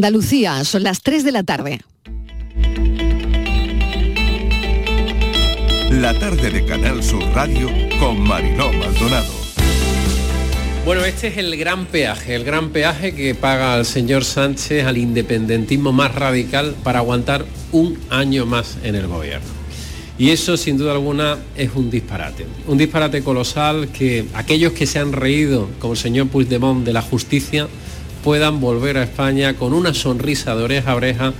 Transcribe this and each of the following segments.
Andalucía, son las 3 de la tarde. La tarde de Canal Sur Radio con Mariló Maldonado. Bueno, este es el gran peaje, el gran peaje que paga el señor Sánchez al independentismo más radical para aguantar un año más en el gobierno. Y eso sin duda alguna es un disparate. Un disparate colosal que aquellos que se han reído, como el señor Puigdemont, de la justicia, puedan volver a España con una sonrisa de oreja a oreja,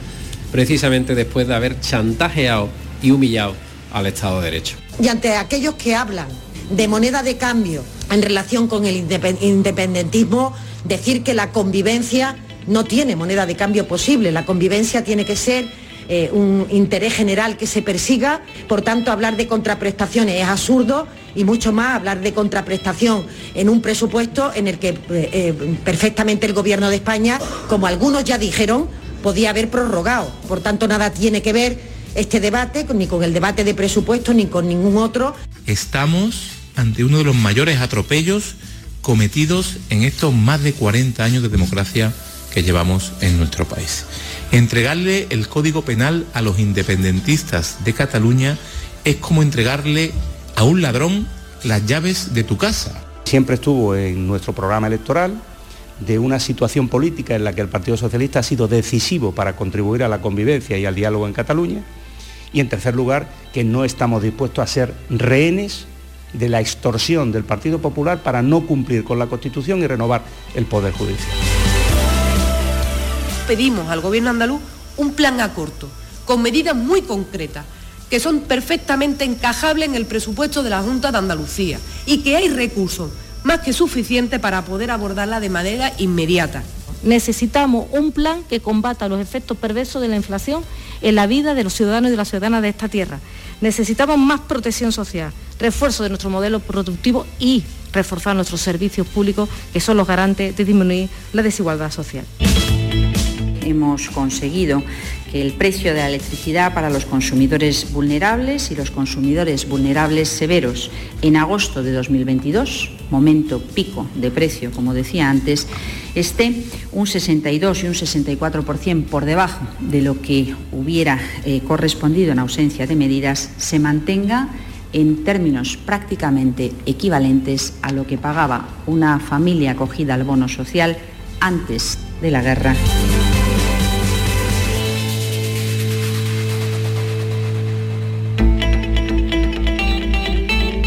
precisamente después de haber chantajeado y humillado al Estado de Derecho. Y ante aquellos que hablan de moneda de cambio en relación con el independentismo, decir que la convivencia no tiene moneda de cambio posible, la convivencia tiene que ser eh, un interés general que se persiga, por tanto hablar de contraprestaciones es absurdo y mucho más hablar de contraprestación en un presupuesto en el que eh, eh, perfectamente el Gobierno de España, como algunos ya dijeron, podía haber prorrogado. Por tanto, nada tiene que ver este debate ni con el debate de presupuesto ni con ningún otro. Estamos ante uno de los mayores atropellos cometidos en estos más de 40 años de democracia que llevamos en nuestro país. Entregarle el Código Penal a los independentistas de Cataluña es como entregarle a un ladrón las llaves de tu casa. Siempre estuvo en nuestro programa electoral de una situación política en la que el Partido Socialista ha sido decisivo para contribuir a la convivencia y al diálogo en Cataluña. Y en tercer lugar, que no estamos dispuestos a ser rehenes de la extorsión del Partido Popular para no cumplir con la Constitución y renovar el Poder Judicial pedimos al gobierno andaluz un plan a corto, con medidas muy concretas, que son perfectamente encajables en el presupuesto de la Junta de Andalucía y que hay recursos más que suficientes para poder abordarla de manera inmediata. Necesitamos un plan que combata los efectos perversos de la inflación en la vida de los ciudadanos y de las ciudadanas de esta tierra. Necesitamos más protección social, refuerzo de nuestro modelo productivo y reforzar nuestros servicios públicos, que son los garantes de disminuir la desigualdad social hemos conseguido que el precio de la electricidad para los consumidores vulnerables y los consumidores vulnerables severos en agosto de 2022, momento pico de precio, como decía antes, esté un 62 y un 64% por debajo de lo que hubiera eh, correspondido en ausencia de medidas, se mantenga en términos prácticamente equivalentes a lo que pagaba una familia acogida al bono social antes de la guerra.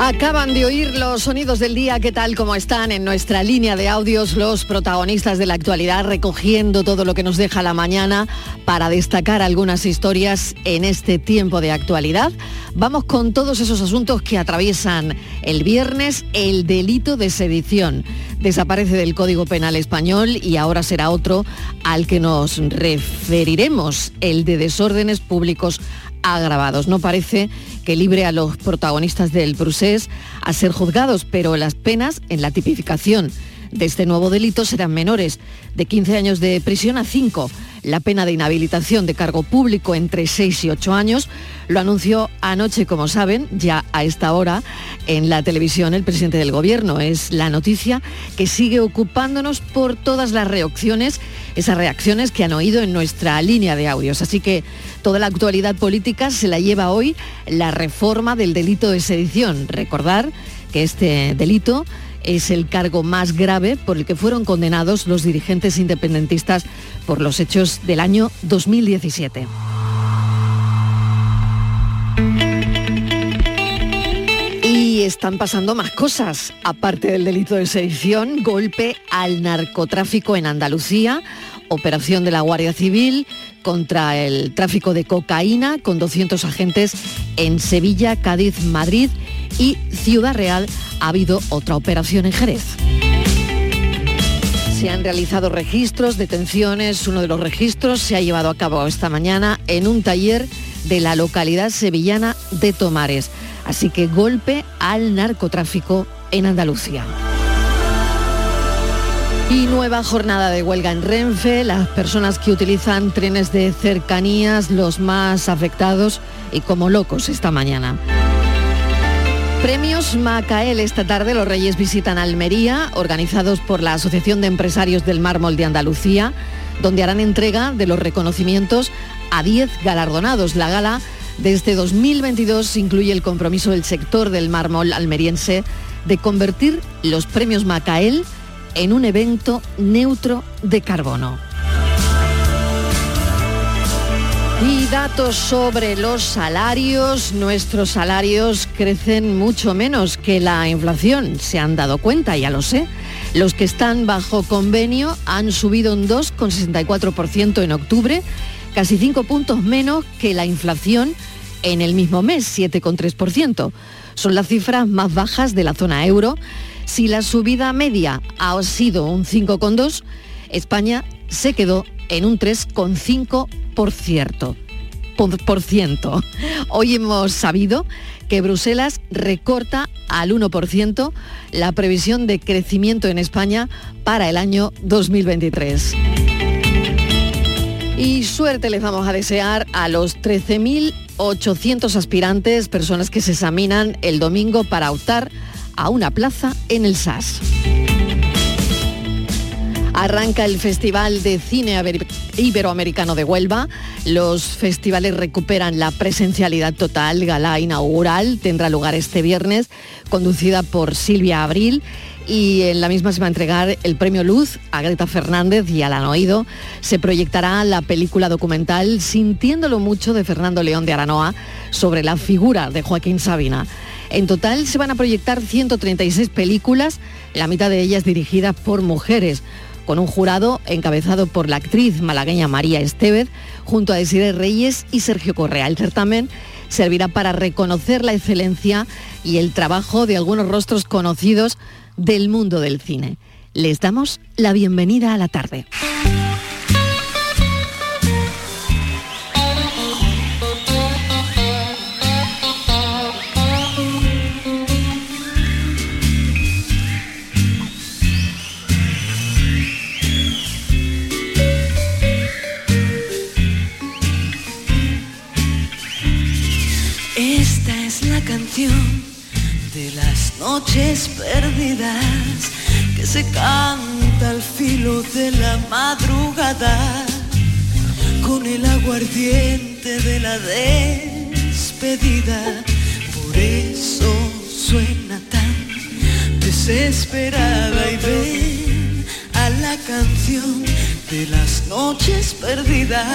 Acaban de oír los sonidos del día, ¿qué tal como están en nuestra línea de audios los protagonistas de la actualidad recogiendo todo lo que nos deja la mañana para destacar algunas historias en este tiempo de actualidad? Vamos con todos esos asuntos que atraviesan el viernes el delito de sedición. Desaparece del Código Penal español y ahora será otro al que nos referiremos, el de desórdenes públicos agravados. No parece que libre a los protagonistas del procés a ser juzgados, pero las penas en la tipificación de este nuevo delito serán menores, de 15 años de prisión a 5 la pena de inhabilitación de cargo público entre 6 y 8 años. Lo anunció anoche, como saben, ya a esta hora en la televisión el presidente del gobierno. Es la noticia que sigue ocupándonos por todas las reacciones, esas reacciones que han oído en nuestra línea de audios. Así que toda la actualidad política se la lleva hoy la reforma del delito de sedición. Recordar que este delito es el cargo más grave por el que fueron condenados los dirigentes independentistas por los hechos del año 2017. Y están pasando más cosas, aparte del delito de sedición, golpe al narcotráfico en Andalucía, operación de la Guardia Civil contra el tráfico de cocaína con 200 agentes en Sevilla, Cádiz, Madrid y Ciudad Real ha habido otra operación en Jerez. Se han realizado registros, detenciones. Uno de los registros se ha llevado a cabo esta mañana en un taller de la localidad sevillana de Tomares. Así que golpe al narcotráfico en Andalucía. Y nueva jornada de huelga en Renfe, las personas que utilizan trenes de cercanías, los más afectados y como locos esta mañana. Premios Macael. Esta tarde los Reyes visitan Almería, organizados por la Asociación de Empresarios del Mármol de Andalucía, donde harán entrega de los reconocimientos a 10 galardonados. La gala de este 2022 incluye el compromiso del sector del mármol almeriense de convertir los premios Macael en un evento neutro de carbono. Y datos sobre los salarios. Nuestros salarios crecen mucho menos que la inflación. Se han dado cuenta, ya lo sé. Los que están bajo convenio han subido un 2,64% en octubre, casi 5 puntos menos que la inflación en el mismo mes, 7,3%. Son las cifras más bajas de la zona euro. Si la subida media ha sido un 5,2%, España se quedó en un 3,5%. Por ciento. Hoy hemos sabido que Bruselas recorta al 1% la previsión de crecimiento en España para el año 2023. Y suerte les vamos a desear a los 13.800 aspirantes, personas que se examinan el domingo para optar a una plaza en el SAS. Arranca el Festival de Cine Iberoamericano de Huelva. Los festivales recuperan la presencialidad total. Gala inaugural tendrá lugar este viernes, conducida por Silvia Abril. Y en la misma se va a entregar el premio Luz a Greta Fernández y a la Oído. Se proyectará la película documental Sintiéndolo mucho de Fernando León de Aranoa sobre la figura de Joaquín Sabina. En total se van a proyectar 136 películas, la mitad de ellas dirigidas por mujeres con un jurado encabezado por la actriz malagueña María Estevez, junto a Desiree Reyes y Sergio Correa. El certamen servirá para reconocer la excelencia y el trabajo de algunos rostros conocidos del mundo del cine. Les damos la bienvenida a la tarde. De las noches perdidas que se canta al filo de la madrugada con el aguardiente de la despedida. Por eso suena tan desesperada y ven a la canción de las noches perdidas.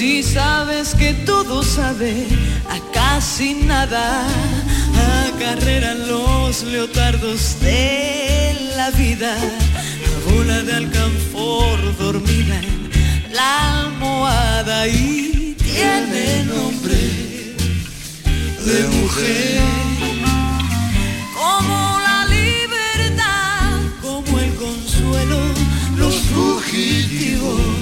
Si sabes que todo sabe a casi nada, acarreran los leotardos de la vida, a bola de alcanfor dormida en la almohada y tiene nombre de mujer. Como la libertad, como el consuelo los fugitivos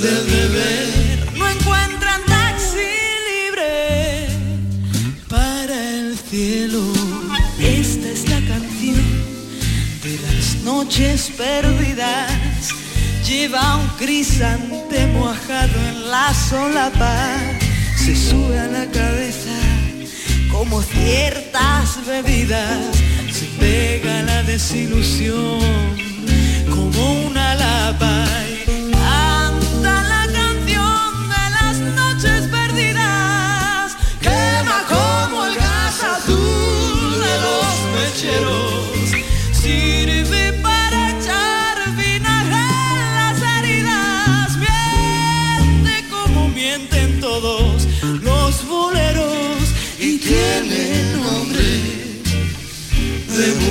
no encuentran taxi libre para el cielo. Esta es la canción de las noches perdidas. Lleva un crisante mojado en la solapa, se sube a la cabeza como ciertas bebidas, se pega la desilusión como una lapa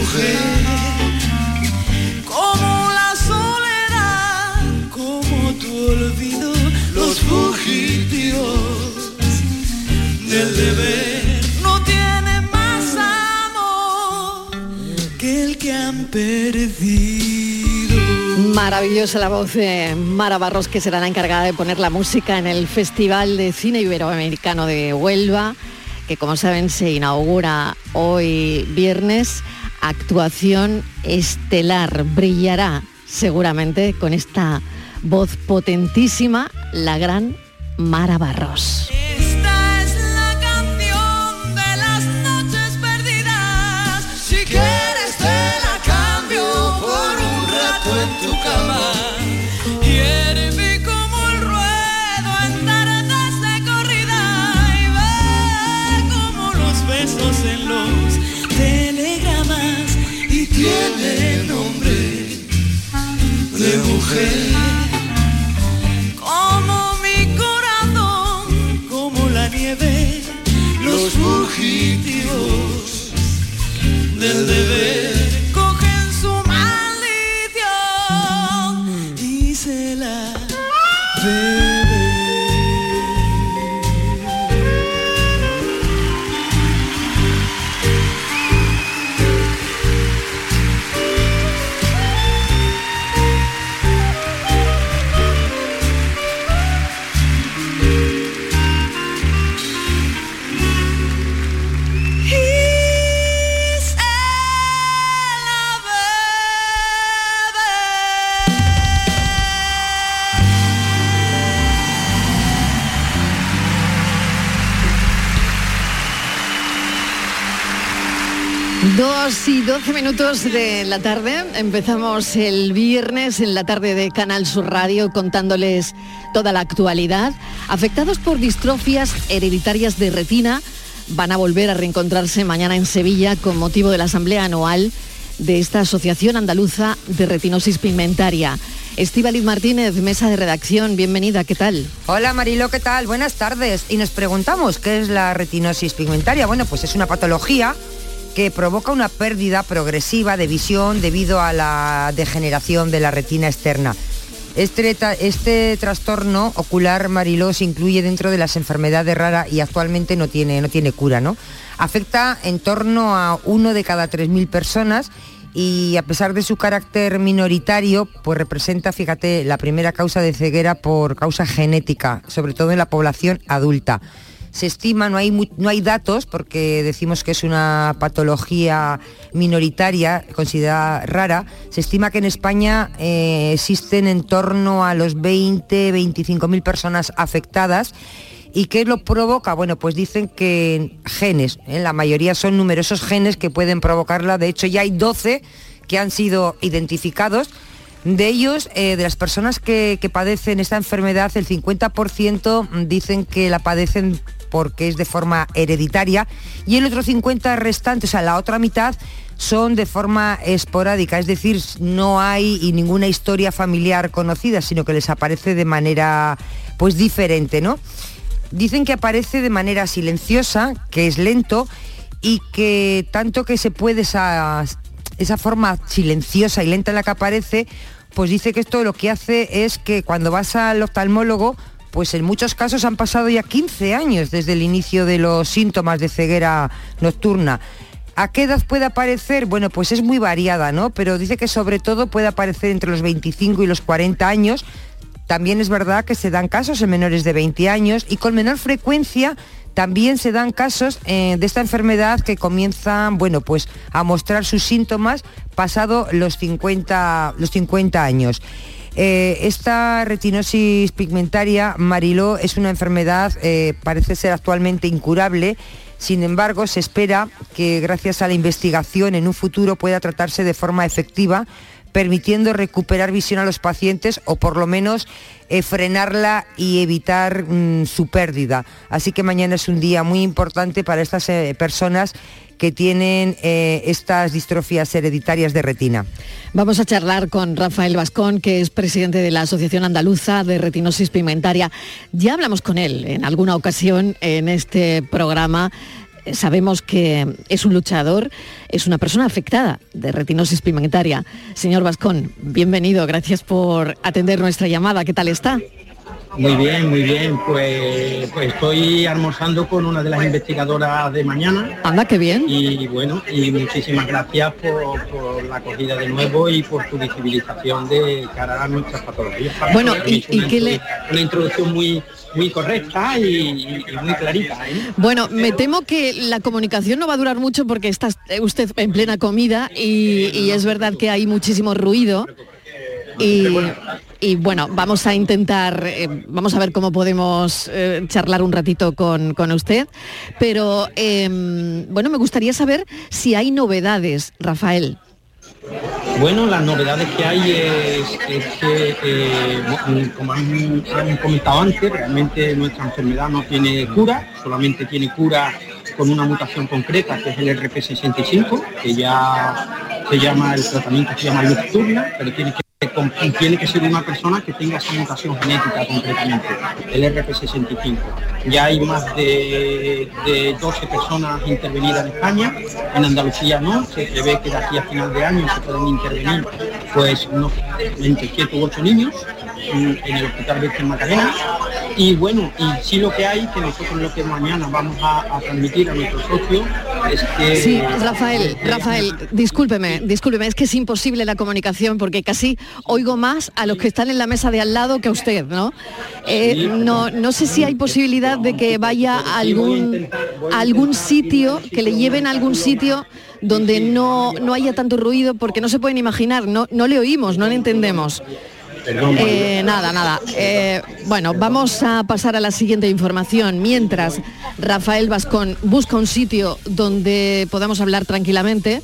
mujer como la soledad, como tu olvido, los fugitivos del deber no tienen más amor que el que han perdido. Maravillosa la voz de Mara Barros, que será la encargada de poner la música en el Festival de Cine Iberoamericano de Huelva, que como saben se inaugura hoy viernes. Actuación estelar, brillará seguramente con esta voz potentísima la gran Mara Barros. Como mi corazón, como la nieve, los fugitivos del deber 2 y 12 minutos de la tarde. Empezamos el viernes en la tarde de Canal Sur Radio contándoles toda la actualidad. Afectados por distrofias hereditarias de retina, van a volver a reencontrarse mañana en Sevilla con motivo de la asamblea anual de esta Asociación Andaluza de Retinosis Pigmentaria. Estíbaliz Martínez, mesa de redacción, bienvenida, ¿qué tal? Hola Marilo, ¿qué tal? Buenas tardes. Y nos preguntamos, ¿qué es la retinosis pigmentaria? Bueno, pues es una patología que provoca una pérdida progresiva de visión debido a la degeneración de la retina externa. Este, este trastorno ocular Mariló se incluye dentro de las enfermedades raras y actualmente no tiene, no tiene cura, ¿no? Afecta en torno a uno de cada 3.000 personas y a pesar de su carácter minoritario, pues representa, fíjate, la primera causa de ceguera por causa genética, sobre todo en la población adulta. Se estima, no hay, no hay datos porque decimos que es una patología minoritaria, considerada rara. Se estima que en España eh, existen en torno a los 20, 25 mil personas afectadas. ¿Y qué lo provoca? Bueno, pues dicen que genes, ¿eh? la mayoría son numerosos genes que pueden provocarla. De hecho, ya hay 12 que han sido identificados. De ellos, eh, de las personas que, que padecen esta enfermedad, el 50% dicen que la padecen porque es de forma hereditaria y el otro 50 restante, o sea, la otra mitad, son de forma esporádica, es decir, no hay y ninguna historia familiar conocida, sino que les aparece de manera pues diferente, ¿no? Dicen que aparece de manera silenciosa, que es lento y que tanto que se puede esa, esa forma silenciosa y lenta en la que aparece, pues dice que esto lo que hace es que cuando vas al oftalmólogo, pues en muchos casos han pasado ya 15 años desde el inicio de los síntomas de ceguera nocturna. ¿A qué edad puede aparecer? Bueno, pues es muy variada, ¿no? Pero dice que sobre todo puede aparecer entre los 25 y los 40 años. También es verdad que se dan casos en menores de 20 años y con menor frecuencia también se dan casos eh, de esta enfermedad que comienzan, bueno, pues a mostrar sus síntomas pasado los 50, los 50 años. Eh, esta retinosis pigmentaria, Mariló, es una enfermedad, eh, parece ser actualmente incurable. Sin embargo, se espera que gracias a la investigación en un futuro pueda tratarse de forma efectiva, permitiendo recuperar visión a los pacientes o por lo menos eh, frenarla y evitar mm, su pérdida. Así que mañana es un día muy importante para estas personas que tienen eh, estas distrofías hereditarias de retina. Vamos a charlar con Rafael Vascón, que es presidente de la Asociación Andaluza de Retinosis Pigmentaria. Ya hablamos con él en alguna ocasión en este programa. Sabemos que es un luchador, es una persona afectada de retinosis pigmentaria. Señor Vascón, bienvenido, gracias por atender nuestra llamada. ¿Qué tal está? Muy bien, muy bien. Pues, pues estoy almorzando con una de las investigadoras de mañana. Anda, qué bien. Y bueno, y muchísimas gracias por, por la acogida de nuevo y por tu visibilización de cara a nuestras patologías. Bueno, y- y qué le- una introducción muy, muy correcta y, y muy clarita. ¿eh? Bueno, me temo que la comunicación no va a durar mucho porque está usted en plena comida y, y es verdad que hay muchísimo ruido. Y y bueno, vamos a intentar, eh, vamos a ver cómo podemos eh, charlar un ratito con, con usted, pero em, bueno, me gustaría saber si hay novedades, Rafael. Bueno, las novedades que hay es, que, eh, mo- como han, comentado antes, realmente nuestra enfermedad no tiene cura, solamente tiene cura con una mutación concreta, que es el RP65, que ya se llama, el tratamiento se llama Luxturna, pero tiene que, tiene que ser una persona que tenga esa mutación genética concretamente, el RP65. Ya hay más de, de 12 personas intervenidas en España, en Andalucía no, se prevé que de aquí a final de año se pueden intervenir pues no, entre 7 u 8 niños en, en el Hospital Virgen Macarena. Y bueno, y sí lo que hay, que nosotros lo que mañana vamos a, a transmitir a nuestros socios es que... Sí, Rafael, Rafael, discúlpeme, discúlpeme, es que es imposible la comunicación porque casi oigo más a los que están en la mesa de al lado que a usted, ¿no? Eh, no, no sé si hay posibilidad de que vaya a algún, a algún sitio, que le lleven a algún sitio donde no, no haya tanto ruido, porque no se pueden imaginar, no, no le oímos, no le entendemos. Eh, nada, nada. Eh, bueno, vamos a pasar a la siguiente información. Mientras Rafael Vascón busca un sitio donde podamos hablar tranquilamente.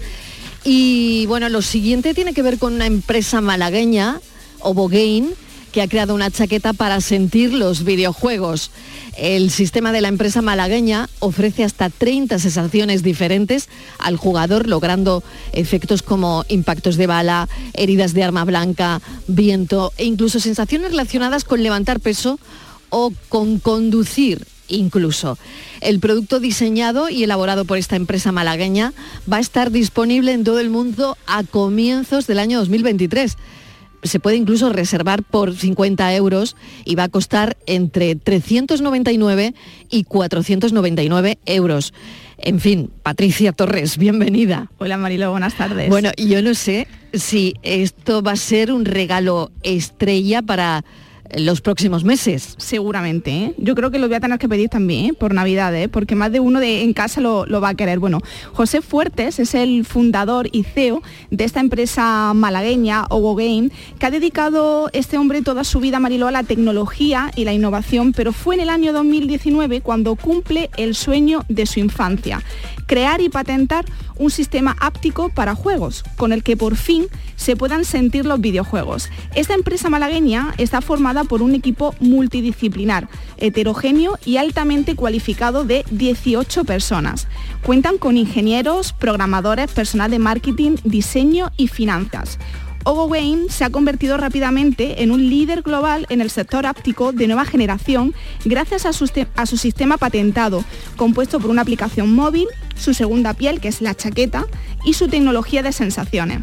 Y bueno, lo siguiente tiene que ver con una empresa malagueña, Obogain, que ha creado una chaqueta para sentir los videojuegos. El sistema de la empresa malagueña ofrece hasta 30 sensaciones diferentes al jugador, logrando efectos como impactos de bala, heridas de arma blanca, viento e incluso sensaciones relacionadas con levantar peso o con conducir incluso. El producto diseñado y elaborado por esta empresa malagueña va a estar disponible en todo el mundo a comienzos del año 2023 se puede incluso reservar por 50 euros y va a costar entre 399 y 499 euros. En fin, Patricia Torres, bienvenida. Hola Marilo, buenas tardes. Bueno, yo no sé si esto va a ser un regalo estrella para los próximos meses. Seguramente, ¿eh? yo creo que lo voy a tener que pedir también ¿eh? por Navidad, ¿eh? porque más de uno de, en casa lo, lo, va a querer. Bueno, José Fuertes es el fundador y CEO de esta empresa malagueña, Ogo Game, que ha dedicado este hombre toda su vida, Mariló, a la tecnología y la innovación, pero fue en el año 2019 cuando cumple el sueño de su infancia, crear y patentar un sistema áptico para juegos, con el que por fin se puedan sentir los videojuegos. Esta empresa malagueña está formada por un equipo multidisciplinar, heterogéneo y altamente cualificado de 18 personas. Cuentan con ingenieros, programadores, personal de marketing, diseño y finanzas. Ogo Wayne se ha convertido rápidamente en un líder global en el sector áptico de nueva generación gracias a su, a su, sistema patentado, compuesto por una aplicación móvil, su segunda piel, que es la chaqueta, y su tecnología de sensaciones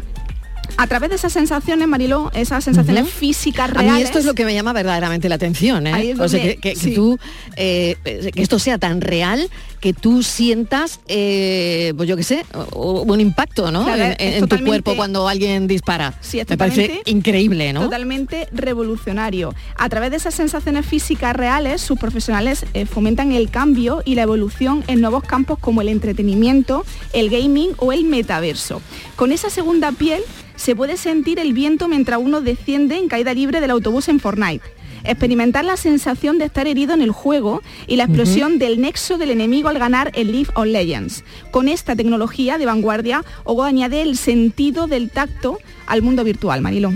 a través de esas sensaciones, Mariló, esas sensaciones uh -huh. físicas reales. A mí esto es lo que me llama verdaderamente la atención, ¿eh? o sea, que, que, sí. que tú, eh, que esto sea tan real, que tú sientas, eh, pues yo qué sé, un impacto, ¿no? Claro, en, en tu cuerpo cuando alguien dispara. Sí, es me parece increíble, ¿no? Totalmente revolucionario. A través de esas sensaciones físicas reales, sus profesionales eh, fomentan el cambio y la evolución en nuevos campos como el entretenimiento, el gaming o el metaverso. Con esa segunda piel se puede sentir el viento mientras uno desciende en caída libre del autobús en Fortnite. Experimentar la sensación de estar herido en el juego y la explosión uh -huh. del nexo del enemigo al ganar el League of Legends. Con esta tecnología de vanguardia, Ogo añade el sentido del tacto al mundo virtual, Marilo.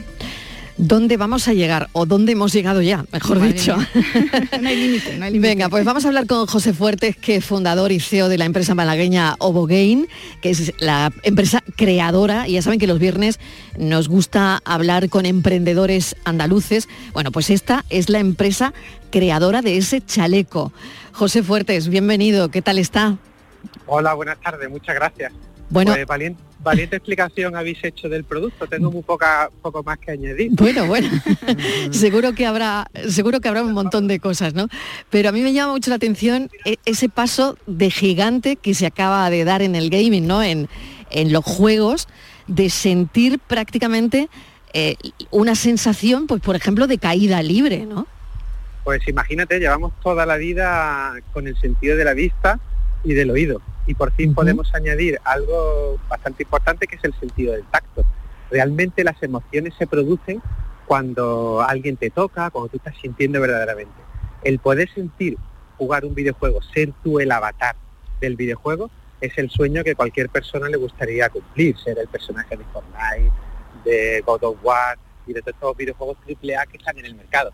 ¿Dónde vamos a llegar? ¿O dónde hemos llegado ya, mejor Madre dicho? no hay límite, no hay límite. Venga, pues vamos a hablar con José Fuertes, que es fundador y CEO de la empresa malagueña Obogain, que es la empresa creadora. Y ya saben que los viernes nos gusta hablar con emprendedores andaluces. Bueno, pues esta es la empresa creadora de ese chaleco. José Fuertes, bienvenido. ¿Qué tal está? Hola, buenas tardes. Muchas gracias. Bueno, pues valiente, valiente explicación habéis hecho del producto. Tengo muy poca, poco más que añadir. Bueno, bueno. seguro que habrá, seguro que habrá un montón de cosas, ¿no? Pero a mí me llama mucho la atención ese paso de gigante que se acaba de dar en el gaming, ¿no? En, en los juegos, de sentir prácticamente eh, una sensación, pues por ejemplo, de caída libre, ¿no? Pues imagínate, llevamos toda la vida con el sentido de la vista y del oído y por fin uh -huh. podemos añadir algo bastante importante que es el sentido del tacto. Realmente las emociones se producen cuando alguien te toca, cuando tú estás sintiendo verdaderamente. El poder sentir, jugar un videojuego, ser tú el avatar del videojuego, es el sueño que cualquier persona le gustaría cumplir, ser el personaje de Fortnite, de God of War y de todos estos videojuegos AAA que están en el mercado.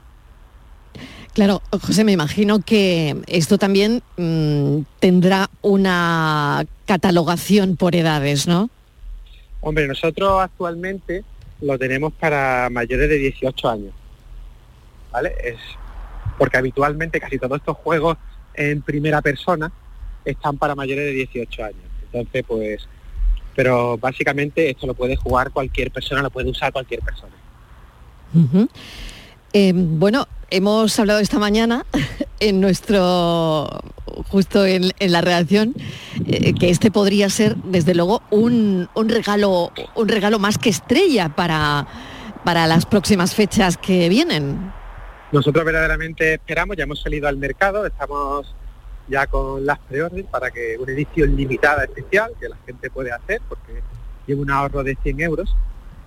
Claro, José, me imagino que esto también mm, tendrá una catalogación por edades, ¿no? Hombre, nosotros actualmente lo tenemos para mayores de 18 años. ¿Vale? Es porque habitualmente casi todos estos juegos en primera persona están para mayores de 18 años. Entonces, pues, pero básicamente esto lo puede jugar cualquier persona, lo puede usar cualquier persona. Eh, bueno, hemos hablado esta mañana en nuestro, justo en, la redacción, eh, que este podría ser, desde luego, un, regalo, un regalo más que estrella para, para las próximas fechas que vienen. Nosotros verdaderamente esperamos, ya hemos salido al mercado, estamos ya con las preórdenes para que una edición limitada especial que la gente puede hacer porque lleva un ahorro de 100 euros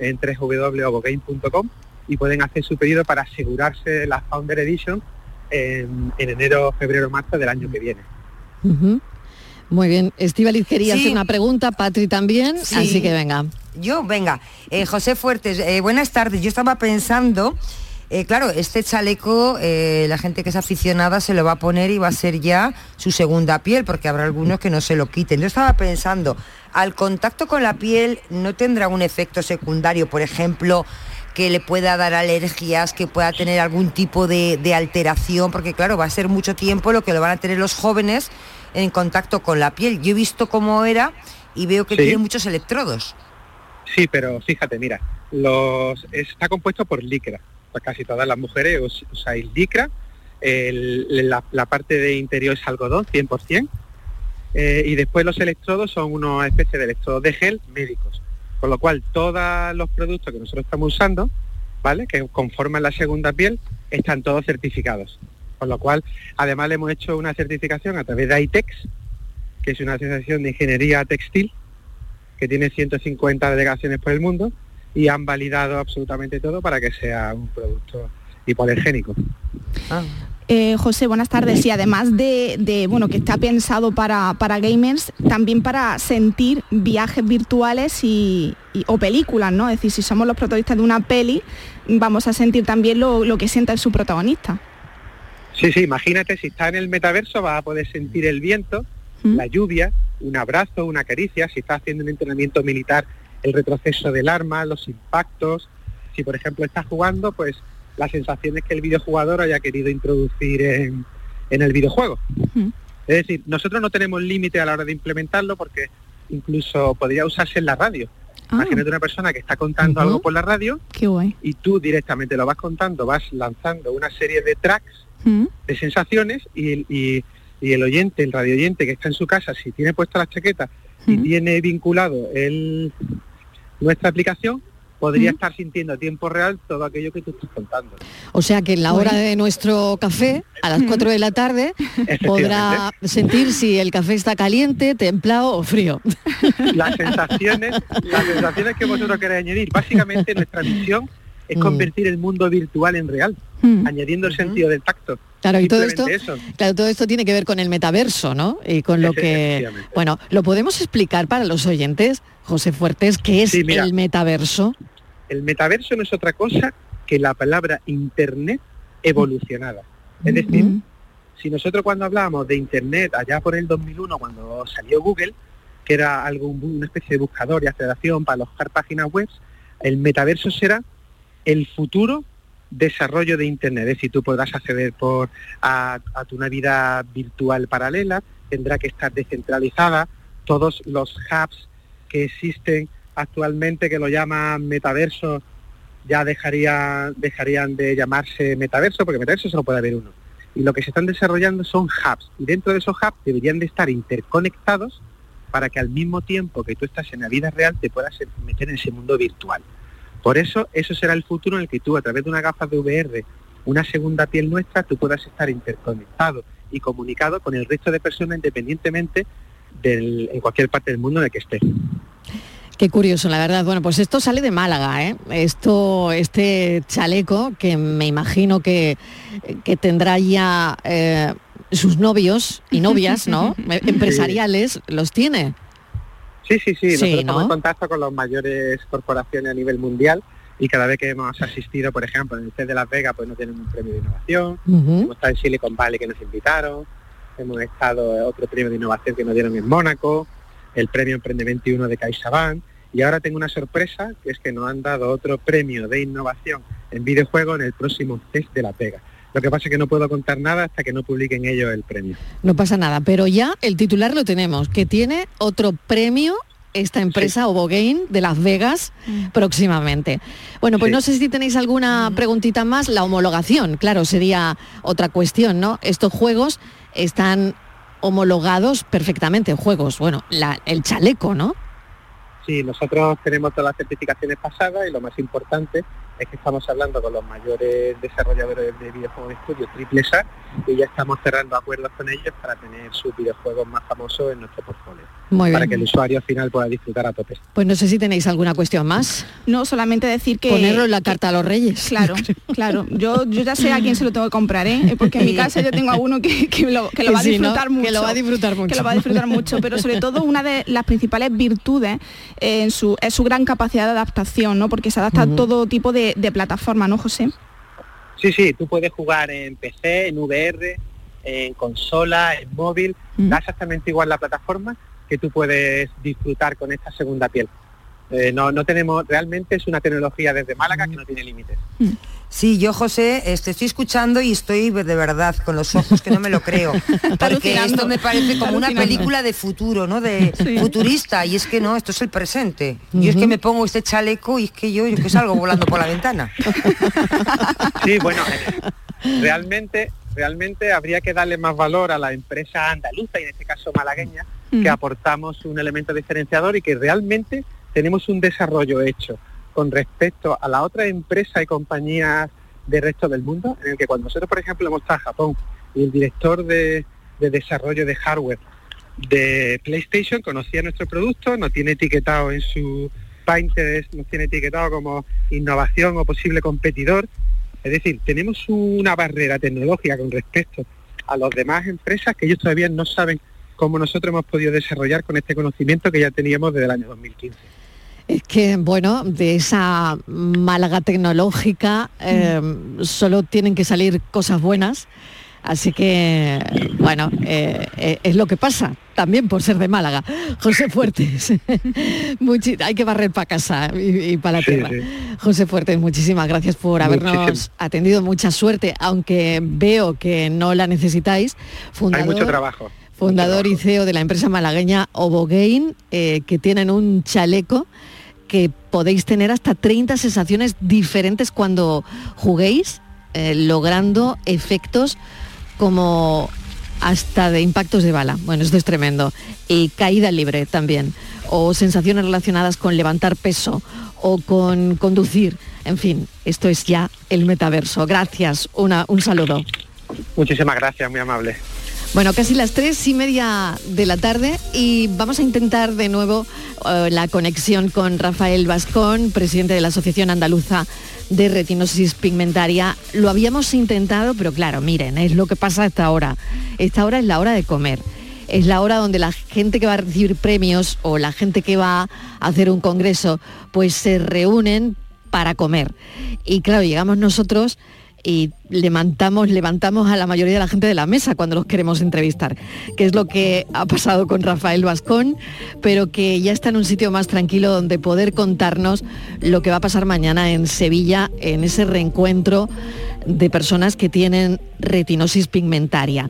en www.ovogame.com y pueden hacer su pedido para asegurarse la Founder Edition en, en enero, febrero, marzo del año que viene. Muy bien, Estivaliz quería Sí. hacer una pregunta, Patri también, Sí. así que venga. Yo, venga, eh, José Fuertes, eh, buenas tardes. Yo estaba pensando, eh, claro, este chaleco, eh, la gente que es aficionada se lo va a poner y va a ser ya su segunda piel, porque habrá algunos que no se lo quiten. Yo estaba pensando, al contacto con la piel no tendrá un efecto secundario, por ejemplo, que le pueda dar alergias, que pueda tener algún tipo de, de alteración, porque claro, va a ser mucho tiempo lo que lo van a tener los jóvenes en contacto con la piel. Yo he visto cómo era y veo que Sí. tiene muchos electrodos. Sí, pero fíjate, mira, los está compuesto por licra. Pues casi todas las mujeres us- usáis licra. El- la, la parte de interior es algodón, 100%. eh, y después los electrodos son una especie de electrodos de gel médicos. Con lo cual, todos los productos que nosotros estamos usando, ¿vale? Que conforman la segunda piel, están todos certificados. Con lo cual, además le hemos hecho una certificación a través de ITEX, que es una asociación de ingeniería textil, que tiene 150 delegaciones por el mundo y han validado absolutamente todo para que sea un producto hipoalergénico. Eh, José, buenas tardes. Y además de, de, bueno, que está pensado para, para gamers, también para sentir viajes virtuales y, y- o películas, ¿no? Es decir, si somos los protagonistas de una peli, vamos a sentir también lo, lo que sienta su protagonista. Sí, sí, imagínate, si está en el metaverso vas a poder sentir el viento, la lluvia, un abrazo, una caricia, si está haciendo un entrenamiento militar, el retroceso del arma, los impactos. Si por ejemplo estás jugando, pues las sensaciones que el videojugador haya querido introducir en, en el videojuego. Es decir, nosotros no tenemos límite a la hora de implementarlo porque incluso podría usarse en la radio. Imagínate una persona que está contando algo por la radio Qué guay. y tú directamente lo vas contando, vas lanzando una serie de tracks de sensaciones y el, y, y el oyente, el radio oyente que está en su casa, si tiene puesta la chaqueta y tiene vinculado el, nuestra aplicación, podría estar sintiendo a tiempo real todo aquello que tú estás contando. O sea que en la hora de nuestro café, a las 4 de la tarde, podrá sentir si el café está caliente, templado o frío. Las sensaciones, las sensaciones que vosotros queréis añadir, básicamente nuestra misión es Mm. convertir el mundo virtual en real, añadiendo el sentido del tacto. Claro, y todo esto, eso. claro, todo esto tiene que ver con el metaverso, ¿no? Y con lo que, bueno, lo podemos explicar para los oyentes, José Fuertes, qué es Sí, mira. el metaverso. El metaverso no es otra cosa que la palabra Internet evolucionada. Es decir, si nosotros cuando hablábamos de Internet allá por el 2001, cuando salió Google, que era algo, un- una especie de buscador y aceleración para alojar páginas web, el metaverso será el futuro desarrollo de Internet. Es decir, tú podrás acceder por, a, a tu vida virtual paralela, tendrá que estar descentralizada, todos los hubs que existen actualmente, que lo llaman metaverso, ya dejaría, dejarían de llamarse metaverso, porque metaverso solo puede haber uno. Y lo que se están desarrollando son hubs, y dentro de esos hubs deberían de estar interconectados para que al mismo tiempo que tú estás en la vida real te puedas meter en ese mundo virtual. Por eso, eso será el futuro en el que tú, a través de una gafas de VR, una segunda piel nuestra, tú puedas estar interconectado y comunicado con el resto de personas independientemente del, en cualquier parte del mundo en el que estés. Qué curioso, la verdad. Bueno, pues esto sale de Málaga, ¿eh? Esto, este chaleco que me imagino que, que tendrá ya eh, sus novios y novias, ¿no? Empresariales, los tiene. Sí, sí, sí. Sí, Nosotros ¿no? estamos en contacto con las mayores corporaciones a nivel mundial y cada vez que hemos asistido, por ejemplo, en el CES de Las Vegas, pues nos tienen un premio de innovación. Hemos estado en Silicon Valley que nos invitaron. Hemos estado en otro premio de innovación que nos dieron en Mónaco, el premio Emprende 21 de CaixaBank. Y ahora tengo una sorpresa, que es que nos han dado otro premio de innovación en videojuegos en el próximo CES de Las Vegas. Lo que pasa es que no puedo contar nada hasta que no publiquen ellos el premio. No pasa nada, pero ya el titular lo tenemos, que tiene otro premio esta empresa Obogain de Las Vegas próximamente. Bueno, pues Sí. no sé si tenéis alguna preguntita más. La homologación, claro, sería otra cuestión, ¿no? Estos juegos están homologados perfectamente, juegos, bueno, la- el chaleco, ¿no? Sí, nosotros tenemos todas las certificaciones pasadas y lo más importante es que estamos hablando con los mayores desarrolladores de videojuegos de estudio triple A y ya estamos cerrando acuerdos con ellos para tener sus videojuegos más famosos en nuestro portfolio. Muy para bien. que el usuario al final pueda disfrutar a tope. Pues no sé si tenéis alguna cuestión más. No, solamente decir que... Ponerlo en la carta a los reyes. Claro, claro. Yo, yo ya sé a quién se lo tengo que comprar, ¿eh? Porque en mi casa yo tengo a uno que, que lo, que lo Que va a sí, ¿no? disfrutar mucho. Que lo va a disfrutar mucho. Que lo va a disfrutar mucho, pero sobre todo una de las principales virtudes eh, en su, es su gran capacidad de adaptación, ¿no? Porque se adapta a todo tipo de, de plataforma, ¿no, José? Sí, sí, tú puedes jugar en PC, en VR, en consola, en móvil, da exactamente igual la plataforma que tú puedes disfrutar con esta segunda piel. Eh, no, no tenemos, realmente es una tecnología desde Málaga que no tiene límites. Sí, yo José, te estoy escuchando y estoy de verdad con los ojos que no me lo creo. Porque esto me parece como una película de futuro, ¿no? De Sí. futurista. Y es que no, esto es el presente. Yo es que me pongo este chaleco y es que yo, yo que salgo volando por la ventana. Sí, bueno, realmente, realmente habría que darle más valor a la empresa andaluza y en este caso malagueña, que aportamos un elemento diferenciador y que realmente tenemos un desarrollo hecho con respecto a la otra empresa y compañías del resto del mundo, en el que cuando nosotros, por ejemplo, hemos estado a Japón y el director de, de desarrollo de hardware de PlayStation conocía nuestro producto, nos tiene etiquetado en su Pinterest, nos tiene etiquetado como innovación o posible competidor. Es decir, tenemos una barrera tecnológica con respecto a las demás empresas que ellos todavía no saben cómo nosotros hemos podido desarrollar con este conocimiento que ya teníamos desde el año 2015. Es que, bueno, de esa Málaga tecnológica eh, solo tienen que salir cosas buenas. Así que, bueno, eh, eh, es lo que pasa, también por ser de Málaga. José Fuertes, muchi- hay que barrer para casa y, y para la Sí, tierra. sí. José Fuertes, muchísimas gracias por habernos atendido. Mucha suerte, aunque veo que no la necesitáis. Hay mucho Fundador- trabajo. Fundador y CEO de la empresa malagueña Obogain, eh, que tienen un chaleco que podéis tener hasta 30 sensaciones diferentes cuando juguéis, eh, logrando efectos como hasta de impactos de bala. Bueno, esto es tremendo. Y caída libre también. O sensaciones relacionadas con levantar peso o con conducir. En fin, esto es ya el metaverso. Gracias. Una, un saludo. Muchísimas gracias, muy amable. Bueno, casi las tres y media de la tarde y vamos a intentar de nuevo eh, la conexión con Rafael Vascón, presidente de la Asociación Andaluza de Retinosis Pigmentaria. Lo habíamos intentado, pero claro, miren, es lo que pasa esta hora. Esta hora es la hora de comer. Es la hora donde la gente que va a recibir premios o la gente que va a hacer un congreso, pues se reúnen para comer. Y claro, llegamos nosotros y levantamos, levantamos a la mayoría de la gente de la mesa cuando los queremos entrevistar, que es lo que ha pasado con Rafael Vascón, pero que ya está en un sitio más tranquilo donde poder contarnos lo que va a pasar mañana en Sevilla, en ese reencuentro de personas que tienen retinosis pigmentaria.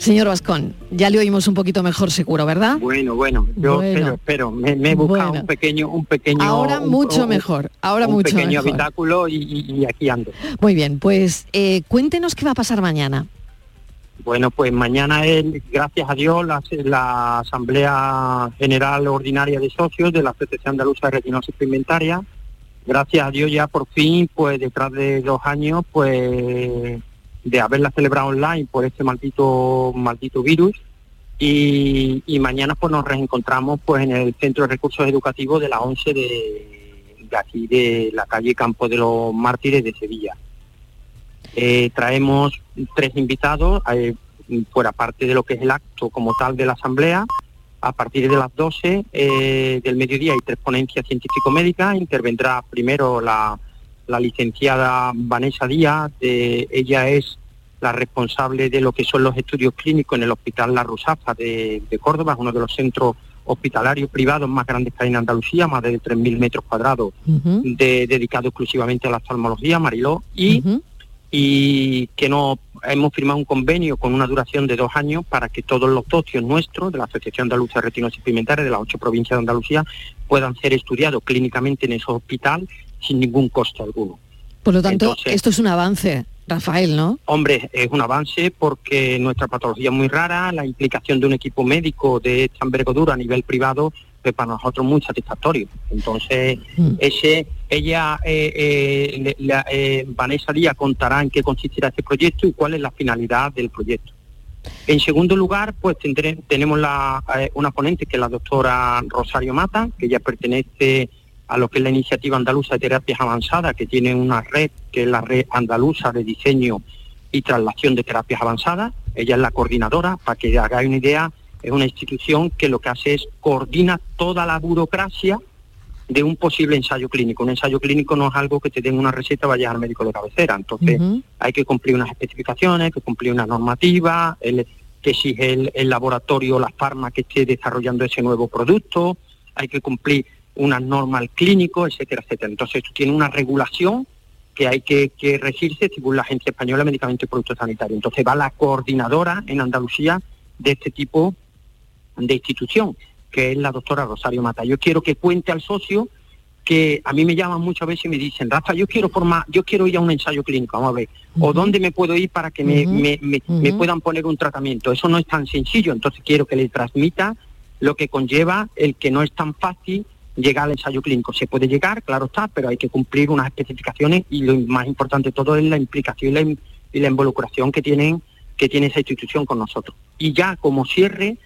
Señor Vascón, ya le oímos un poquito mejor seguro, ¿verdad? Bueno, bueno, yo Bueno. espero, espero. Me, me he buscado Bueno. un pequeño, un pequeño. Ahora un- mucho un- mejor, ahora un mucho pequeño mejor. habitáculo y, aquí ando. Muy bien, pues eh, cuéntenos qué va a pasar mañana. Bueno, pues mañana es, gracias a Dios, la, la Asamblea General Ordinaria de Socios de la Asociación Andaluza de Retinosis Pigmentaria. Gracias a Dios ya por fin, pues detrás de dos años, pues de haberla celebrado online por este maldito maldito virus, y, y mañana pues nos reencontramos pues en el Centro de Recursos Educativos de la 11 de, de aquí de la calle Campo de los Mártires de Sevilla. Eh, traemos tres invitados, eh, fuera parte de lo que es el acto como tal de la asamblea. A partir de las 12 eh, del mediodía hay tres ponencias científico-médicas. Intervendrá primero la, la licenciada Vanessa Díaz. de- ella es la responsable de lo que son los estudios clínicos en el Hospital La Rusafa de, de Córdoba, es uno de los centros hospitalarios privados más grandes que hay en Andalucía, más de 3.000 metros cuadrados de- dedicado exclusivamente a la oftalmología, Mariló, y, y que no hemos firmado un convenio con una duración de dos años para que todos los socios nuestros de la Asociación Andaluza de Retinosis Pigmentaria de las ocho provincias de Andalucía puedan ser estudiados clínicamente en ese hospital sin ningún costo alguno. Por lo tanto, Entonces- esto es un avance, Rafael, ¿no? Hombre, es un avance porque nuestra patología es muy rara, la implicación de un equipo médico de esta envergadura a nivel privado es para nosotros muy satisfactorio. Entonces, ese, ella, eh, eh, la, eh, Vanessa Díaz contará en qué consistirá este proyecto y cuál es la finalidad del proyecto. En segundo lugar, pues tendré- tenemos la, eh, una ponente que es la doctora Rosario Mata, que ya pertenece a lo que es la iniciativa andaluza de terapias avanzadas, que tiene una red, que es la red andaluza de diseño y traslación de terapias avanzadas. Ella es la coordinadora, para que hagáis una idea, es una institución que lo que hace es coordina toda la burocracia de un posible ensayo clínico. Un ensayo clínico no es algo que te den una receta vayas al médico de cabecera. Entonces, hay que cumplir unas especificaciones, hay que cumplir una normativa, el, que exige el, el laboratorio, la farma que esté desarrollando ese nuevo producto, hay que cumplir unas normas al clínico, etcétera, etcétera. Entonces, esto tiene una regulación que hay que, que regirse según la Agencia Española de Medicamentos y Productos Sanitarios. Entonces va la coordinadora en Andalucía de este tipo de institución, que es la doctora Rosario Mata. Yo quiero que cuente al socio que a mí me llaman muchas veces y me dicen, Rafa, yo quiero formar, yo quiero ir a un ensayo clínico, vamos a ver, o dónde me puedo ir para que me, me- me- me puedan poner un tratamiento. Eso no es tan sencillo, entonces quiero que le transmita lo que conlleva el que no es tan fácil llegar al ensayo clínico. Se puede llegar, claro está, pero hay que cumplir unas especificaciones y lo más importante de todo es la implicación y la, involucración que tienen que tiene esa institución con nosotros. Y ya como cierre,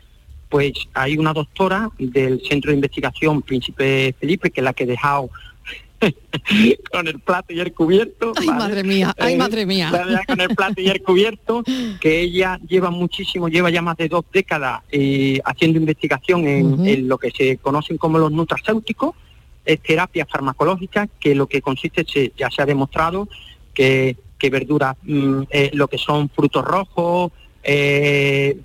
pues hay una doctora del Centro de Investigación Príncipe Felipe, que es la que he dejado con el plato y el cubierto. Ay, ¿vale? madre mía, ay, Eh, madre mía. con el plato y el cubierto, que ella lleva muchísimo, lleva ya más de dos décadas eh, haciendo investigación en, en lo que se conocen como los nutracéuticos, es terapia farmacológica, que lo que consiste, se- ya se ha demostrado que, que verduras, mm, eh, lo que son frutos rojos,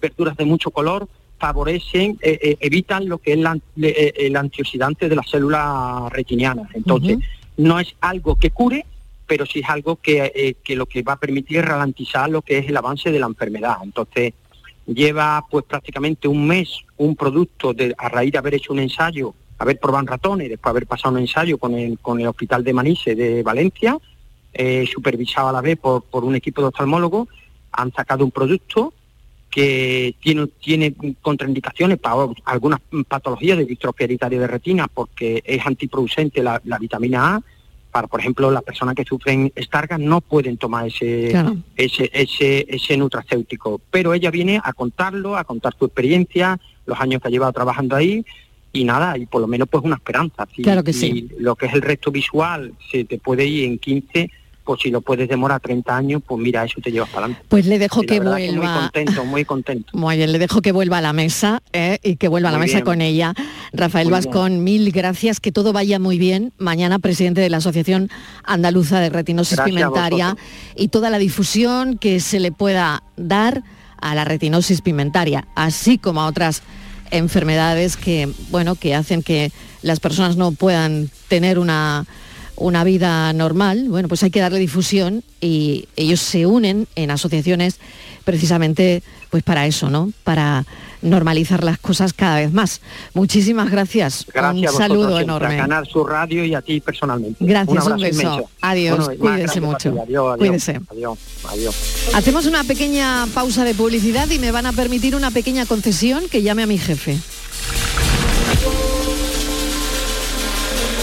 verduras de mucho color, favorecen, eh, eh, evitan lo que es la- eh, el antioxidante de las células retinianas. Entonces, no es algo que cure, pero sí es algo que, que lo que va a permitir es ralentizar lo que es el avance de la enfermedad. Entonces, lleva pues prácticamente un mes un producto de, a raíz de haber hecho un ensayo, haber probado en ratones, después haber pasado un ensayo con el, con el Hospital de Manises de Valencia, eh, supervisado a la vez por, por un equipo de oftalmólogos, han sacado un producto que tiene, tiene contraindicaciones para algunas patologías de distrofia hereditaria de retina porque es antiproducente la, la vitamina A. Para, por ejemplo, las personas que sufren Stargardt no pueden tomar ese, Claro. ese, ese, ese nutracéutico. Pero ella viene a contarlo, a contar su experiencia, los años que ha llevado trabajando ahí y nada, y por lo menos pues una esperanza. Si, Claro que si sí. lo que es el resto visual se te puede ir en 15, pues si lo puedes demorar 30 años, pues mira, eso te llevas para adelante. Pues le dejo que verdad muy vuelva. contento, muy contento. Muy bien, le dejo que vuelva a la mesa ¿eh? y que vuelva a la mesa con ella. Rafael Muy Vascón, mil gracias, que todo vaya muy bien. Mañana presidente de la Asociación Andaluza de Retinosis Gracias Pigmentaria y toda la difusión que se le pueda dar a la retinosis pigmentaria, así como a otras enfermedades que, bueno, que hacen que las personas no puedan tener una, una vida normal. Bueno, pues hay que darle difusión y ellos se unen en asociaciones precisamente pues para eso, ¿no? Para normalizar las cosas cada vez más. Muchísimas gracias. Gracias un saludo siempre, enorme. A Canal Sur Radio y a ti personalmente. Gracias, un, beso. inmenso. Adiós, Bueno, cuídese mucho. Adiós, adiós, Cuídese. Adiós, adiós. Hacemos una pequeña pausa de publicidad y me van a permitir una pequeña concesión que llame a mi jefe.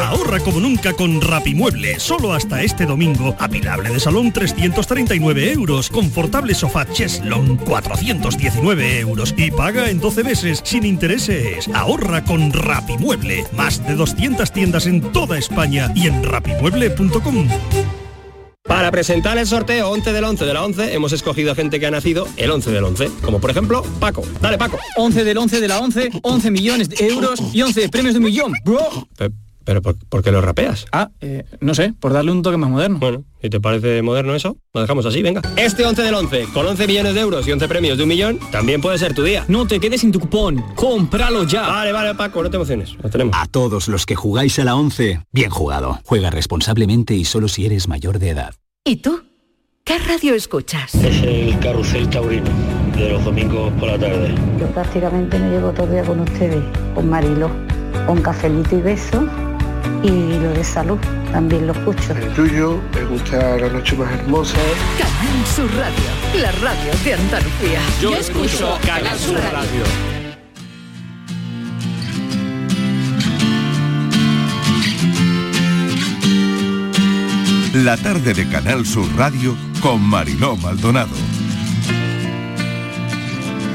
Ahorra como nunca con Rapimueble. Solo hasta este domingo. Apilable de salón 339 euros. Confortable sofá Cheslon 419 euros. Y paga en 12 meses sin intereses. Ahorra con Rapimueble. Más de 200 tiendas en toda España y en rapimueble.com. Para presentar el sorteo 11 del 11 de la 11 hemos escogido a gente que ha nacido el 11 del 11, como por ejemplo Paco. Dale Paco. 11 del 11 de la 11, 11 millones de euros y 11 premios de un millón, bro. ¿Pero por, por qué lo rapeas? Ah, eh, no sé, por darle un toque más moderno. Bueno, ¿y te parece moderno eso? Lo dejamos así, venga. Este 11 del 11, con 11 millones de euros y 11 premios de un millón, también puede ser tu día. No te quedes sin tu cupón, cómpralo ya. Vale, vale, Paco, no te emociones. Lo tenemos. A todos los que jugáis a la 11, bien jugado. Juega responsablemente y solo si eres mayor de edad. ¿Y tú? ¿Qué radio escuchas? Es el carrusel taurino de los domingos por la tarde. Yo prácticamente me llevo todo el día con ustedes, con Marilo, con cafelito y beso y lo de salud también lo escucho. El tuyo, me gusta la noche más hermosa. Canal Sur Radio, la radio de Andalucía. Yo escucho Canal Sur Radio. La tarde de Canal Sur Radio con Mariló Maldonado.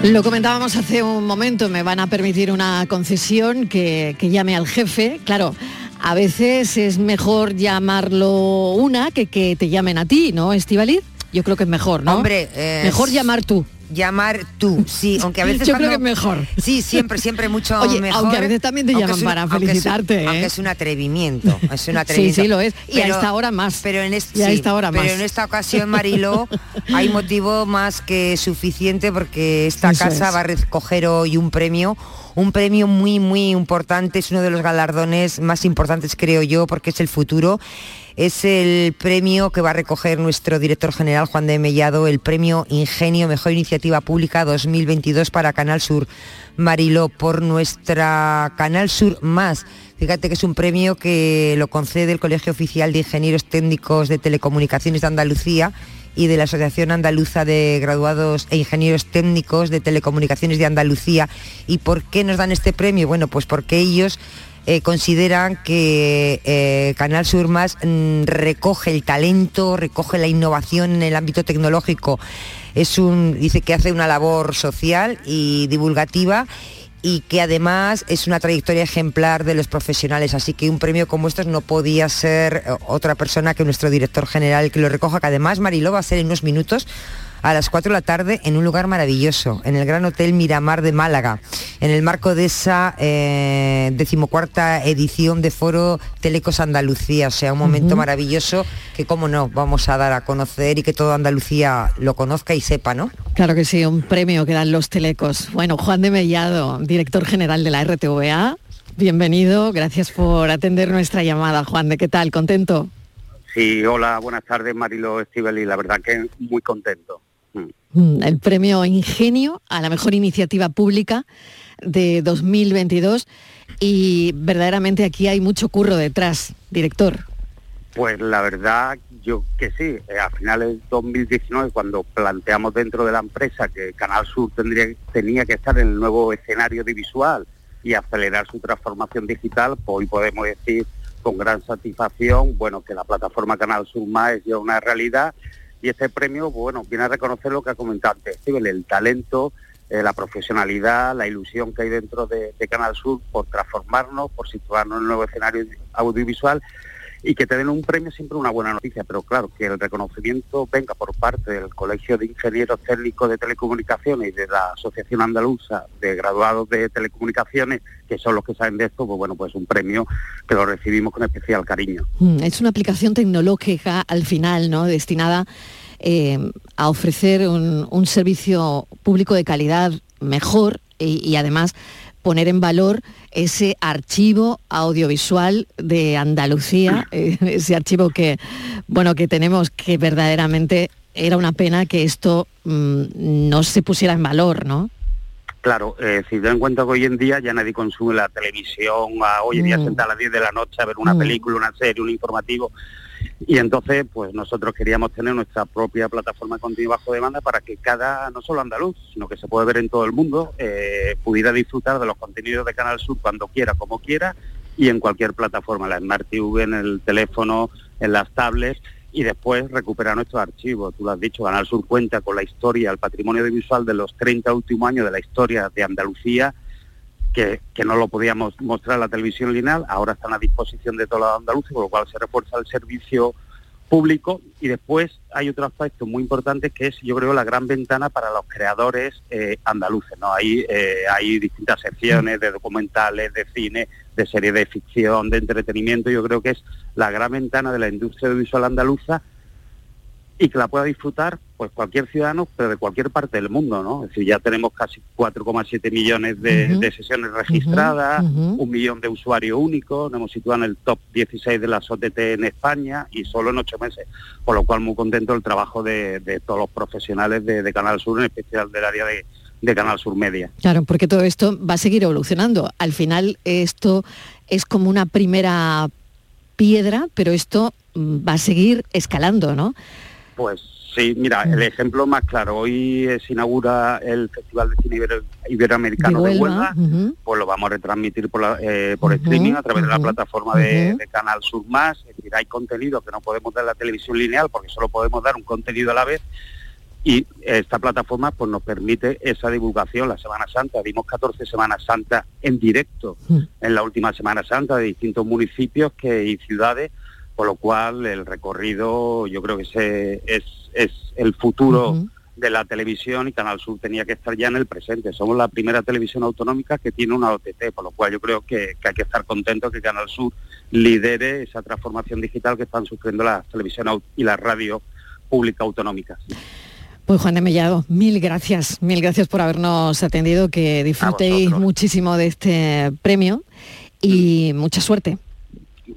Lo comentábamos hace un momento, me van a permitir una concesión que, que llame al jefe. Claro, a veces es mejor llamarlo una que que te llamen a ti, ¿no, Estivaliz? Yo creo que es mejor, ¿no? Hombre, eh, mejor llamar tú. Llamar tú, sí, aunque a veces Yo creo cuando- que es mejor. Sí, siempre, siempre mucho Oye, mejor. aunque a veces también te llaman un- para aunque es un- felicitarte, ¿eh? Aunque es un atrevimiento, es un atrevimiento. sí lo es. Y a esta hora más. Pero en, Y a esta hora pero más. en esta ocasión, Marilo, hay motivo más que suficiente porque esta Eso casa es. va a recoger hoy un premio, un premio muy, muy importante, es uno de los galardones más importantes, creo yo, porque es el futuro. Es el premio que va a recoger nuestro director general Juan de Mellado, el premio Ingenio Mejor Iniciativa Pública 2022 para Canal Sur Mariló por nuestra Canal Sur Más. Fíjate que es un premio que lo concede el Colegio Oficial de Ingenieros Técnicos de Telecomunicaciones de Andalucía y de la Asociación Andaluza de Graduados e Ingenieros Técnicos de Telecomunicaciones de Andalucía. ¿Y por qué nos dan este premio? Bueno, pues porque ellos eh, consideran que eh, Canal Sur Más mm, recoge el talento, recoge la innovación en el ámbito tecnológico. Es un, dice que hace una labor social y divulgativa y que además es una trayectoria ejemplar de los profesionales, así que un premio como estos no podía ser eh, otra persona que nuestro director general que lo recoja, que además Mariló va a ser en unos minutos a las 4 de la tarde en un lugar maravilloso, en el Gran Hotel Miramar de Málaga, en el marco de esa eh, decimocuarta edición de Foro Telecos Andalucía, o sea, un momento maravilloso que, como no, vamos a dar a conocer y que toda Andalucía lo conozca y sepa, ¿no? Claro que sí, un premio que dan los telecos. Bueno, Juan de Mellado, director general de la RTVA, bienvenido, gracias por atender nuestra llamada. Juan, ¿de qué tal? ¿Contento? Sí, hola, buenas tardes Marilo Estivel y la verdad que muy contento. Mm. El premio Ingenio a la mejor iniciativa pública de 2022 y verdaderamente aquí hay mucho curro detrás, director. Pues la verdad yo que sí, eh, a finales de 2019 cuando planteamos dentro de la empresa que Canal Sur tendría, tenía que estar en el nuevo escenario audiovisual y acelerar su transformación digital, pues hoy podemos decir con gran satisfacción, bueno, que la plataforma Canal Sur Más es ya una realidad y este premio, bueno, viene a reconocer lo que ha comentado antes, el talento, eh, la profesionalidad, la ilusión que hay dentro de, de Canal Sur por transformarnos, por situarnos en el nuevo escenario audiovisual y que te den un premio siempre una buena noticia, pero claro, que el reconocimiento venga por parte del Colegio de Ingenieros Técnicos de Telecomunicaciones y de la Asociación Andaluza de Graduados de Telecomunicaciones, que son los que saben de esto, pues bueno, pues un premio que lo recibimos con especial cariño. Mm, Es una aplicación tecnológica al final, ¿no? Destinada eh, a ofrecer un, servicio público de calidad mejor y además poner en valor ese archivo audiovisual de Andalucía, eh, ese archivo que, bueno, que tenemos que verdaderamente era una pena que esto mm, no se pusiera en valor, ¿no? Claro, eh, si ten en cuenta que hoy en día ya nadie consume la televisión, a, hoy en día Mm. sentar a las 10 de la noche a ver una Mm. película, una serie, un informativo. Y entonces, pues nosotros queríamos tener nuestra propia plataforma de contenido bajo demanda para que cada, no solo andaluz, sino que se puede ver en todo el mundo, eh, pudiera disfrutar de los contenidos de Canal Sur cuando quiera, como quiera, y en cualquier plataforma, la Smart TV, en el teléfono, en las tablets, y después recuperar nuestros archivos. Tú lo has dicho, Canal Sur cuenta con la historia, el patrimonio audiovisual de los 30 últimos años de la historia de Andalucía, que, no lo podíamos mostrar en la televisión lineal, ahora están a disposición de todos los andaluces, con lo cual se refuerza el servicio público. Y después hay otro aspecto muy importante que es yo creo la gran ventana para los creadores eh, andaluces no hay eh, hay distintas secciones de documentales de cine de series de ficción de entretenimiento. Yo creo que es la gran ventana de la industria audiovisual andaluza y que la pueda disfrutar pues cualquier ciudadano, pero de cualquier parte del mundo, ¿no? Es decir, ya tenemos casi 4,7 millones de, sesiones registradas, un millón de usuarios únicos, nos hemos situado en el top 16 de las OTT en España y solo en ocho meses, por lo cual muy contento el trabajo de, de todos los profesionales de, de Canal Sur, en especial del área de, de Canal Sur Media. Claro, porque todo esto va a seguir evolucionando. Al final esto es como una primera piedra, pero esto mm, va a seguir escalando, ¿no? Pues sí, mira, el ejemplo más claro, hoy eh, se inaugura el Festival de Cine Ibero- Iberoamericano de De Huelva, pues lo vamos a retransmitir por, la- eh, por streaming a través de la plataforma de, Canal Sur Más, es decir, hay contenido que no podemos dar en la televisión lineal porque solo podemos dar un contenido a la vez y esta plataforma pues nos permite esa divulgación la Semana Santa, dimos 14 Semanas Santas en directo en la última Semana Santa de distintos municipios que, y ciudades, por lo cual el recorrido yo creo que es, es el futuro de la televisión y Canal Sur tenía que estar ya en el presente. Somos la primera televisión autonómica que tiene una OTT, por lo cual yo creo que, que hay que estar contentos que Canal Sur lidere esa transformación digital que están sufriendo la televisión au- y la radio pública autonómicas. Pues Juan de Mellado, mil gracias, mil gracias por habernos atendido, que disfrutéis muchísimo de este premio y mucha suerte.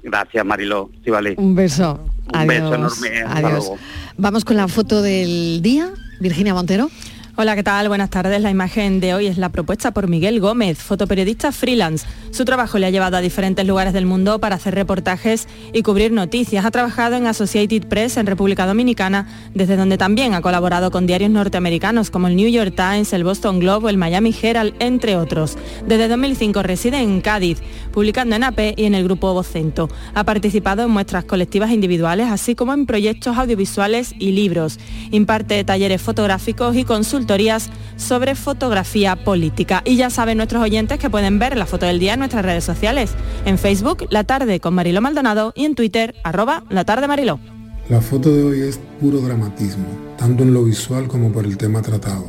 Gracias Mariló, Estivali. Un beso. Un Adiós. beso enorme. Hasta Adiós. luego. Vamos con la foto del día, Virginia Montero. Hola, ¿qué tal? Buenas tardes. La imagen de hoy es la propuesta por Miguel Gómez, fotoperiodista freelance. Su trabajo le ha llevado a diferentes lugares del mundo para hacer reportajes y cubrir noticias. Ha trabajado en Associated Press en República Dominicana, desde donde también ha colaborado con diarios norteamericanos como el New York Times, el Boston Globe el Miami Herald, entre otros. Desde 2005 reside en Cádiz, publicando en AP y en el grupo Vocento. Ha participado en muestras colectivas e individuales, así como en proyectos audiovisuales y libros. Imparte talleres fotográficos y sobre fotografía política. Y ya saben nuestros oyentes que pueden ver la foto del día en nuestras redes sociales. En Facebook, La Tarde con Mariló Maldonado y en Twitter, arroba La Tarde Mariló. La foto de hoy es puro dramatismo, tanto en lo visual como por el tema tratado.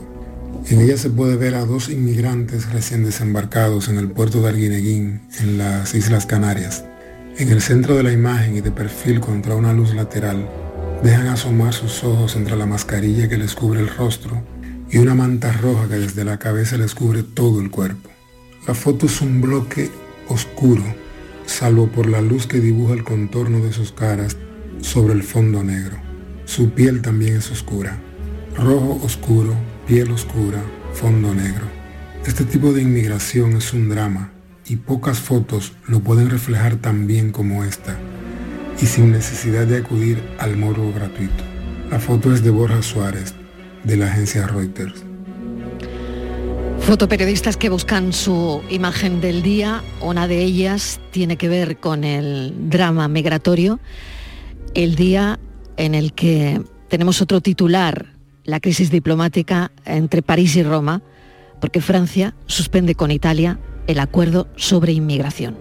En ella se puede ver a dos inmigrantes recién desembarcados en el puerto de Arguineguín, en las Islas Canarias. En el centro de la imagen y de perfil contra una luz lateral, dejan asomar sus ojos entre la mascarilla que les cubre el rostro y una manta roja que desde la cabeza les cubre todo el cuerpo. La foto es un bloque oscuro, salvo por la luz que dibuja el contorno de sus caras sobre el fondo negro. Su piel también es oscura. Rojo oscuro, piel oscura, fondo negro. Este tipo de inmigración es un drama y pocas fotos lo pueden reflejar tan bien como esta y sin necesidad de acudir al morbo gratuito. La foto es de Borja Suárez, de la agencia Reuters. Fotoperiodistas que buscan su imagen del día, una de ellas tiene que ver con el drama migratorio, el día en el que tenemos otro titular, la crisis diplomática entre París y Roma, porque Francia suspende con Italia el acuerdo sobre inmigración.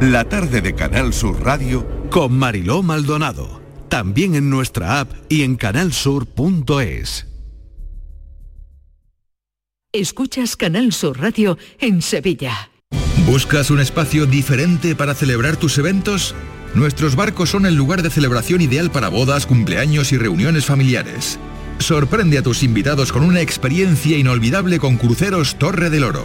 La tarde de Canal Sur Radio con Mariló Maldonado. También en nuestra app y en canalsur.es. Escuchas Canal Sur Radio en Sevilla. ¿Buscas un espacio diferente para celebrar tus eventos? Nuestros barcos son el lugar de celebración ideal para bodas, cumpleaños y reuniones familiares. Sorprende a tus invitados con una experiencia inolvidable con Cruceros Torre del Oro.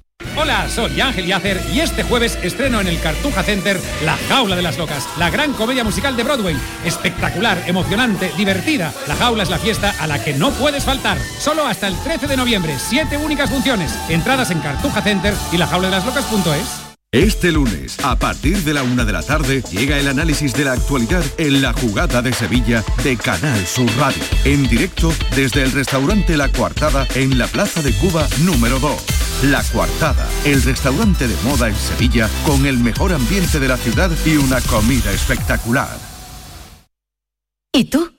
Hola, soy Ángel Yacer y este jueves estreno en el Cartuja Center La Jaula de las Locas, la gran comedia musical de Broadway. Espectacular, emocionante, divertida. La Jaula es la fiesta a la que no puedes faltar. Solo hasta el 13 de noviembre, siete únicas funciones. Entradas en Cartuja Center y la Este lunes, a partir de la una de la tarde, llega el análisis de la actualidad en la jugada de Sevilla de Canal Sur Radio. En directo desde el restaurante La Coartada en la Plaza de Cuba número 2. La Coartada, el restaurante de moda en Sevilla con el mejor ambiente de la ciudad y una comida espectacular. ¿Y tú?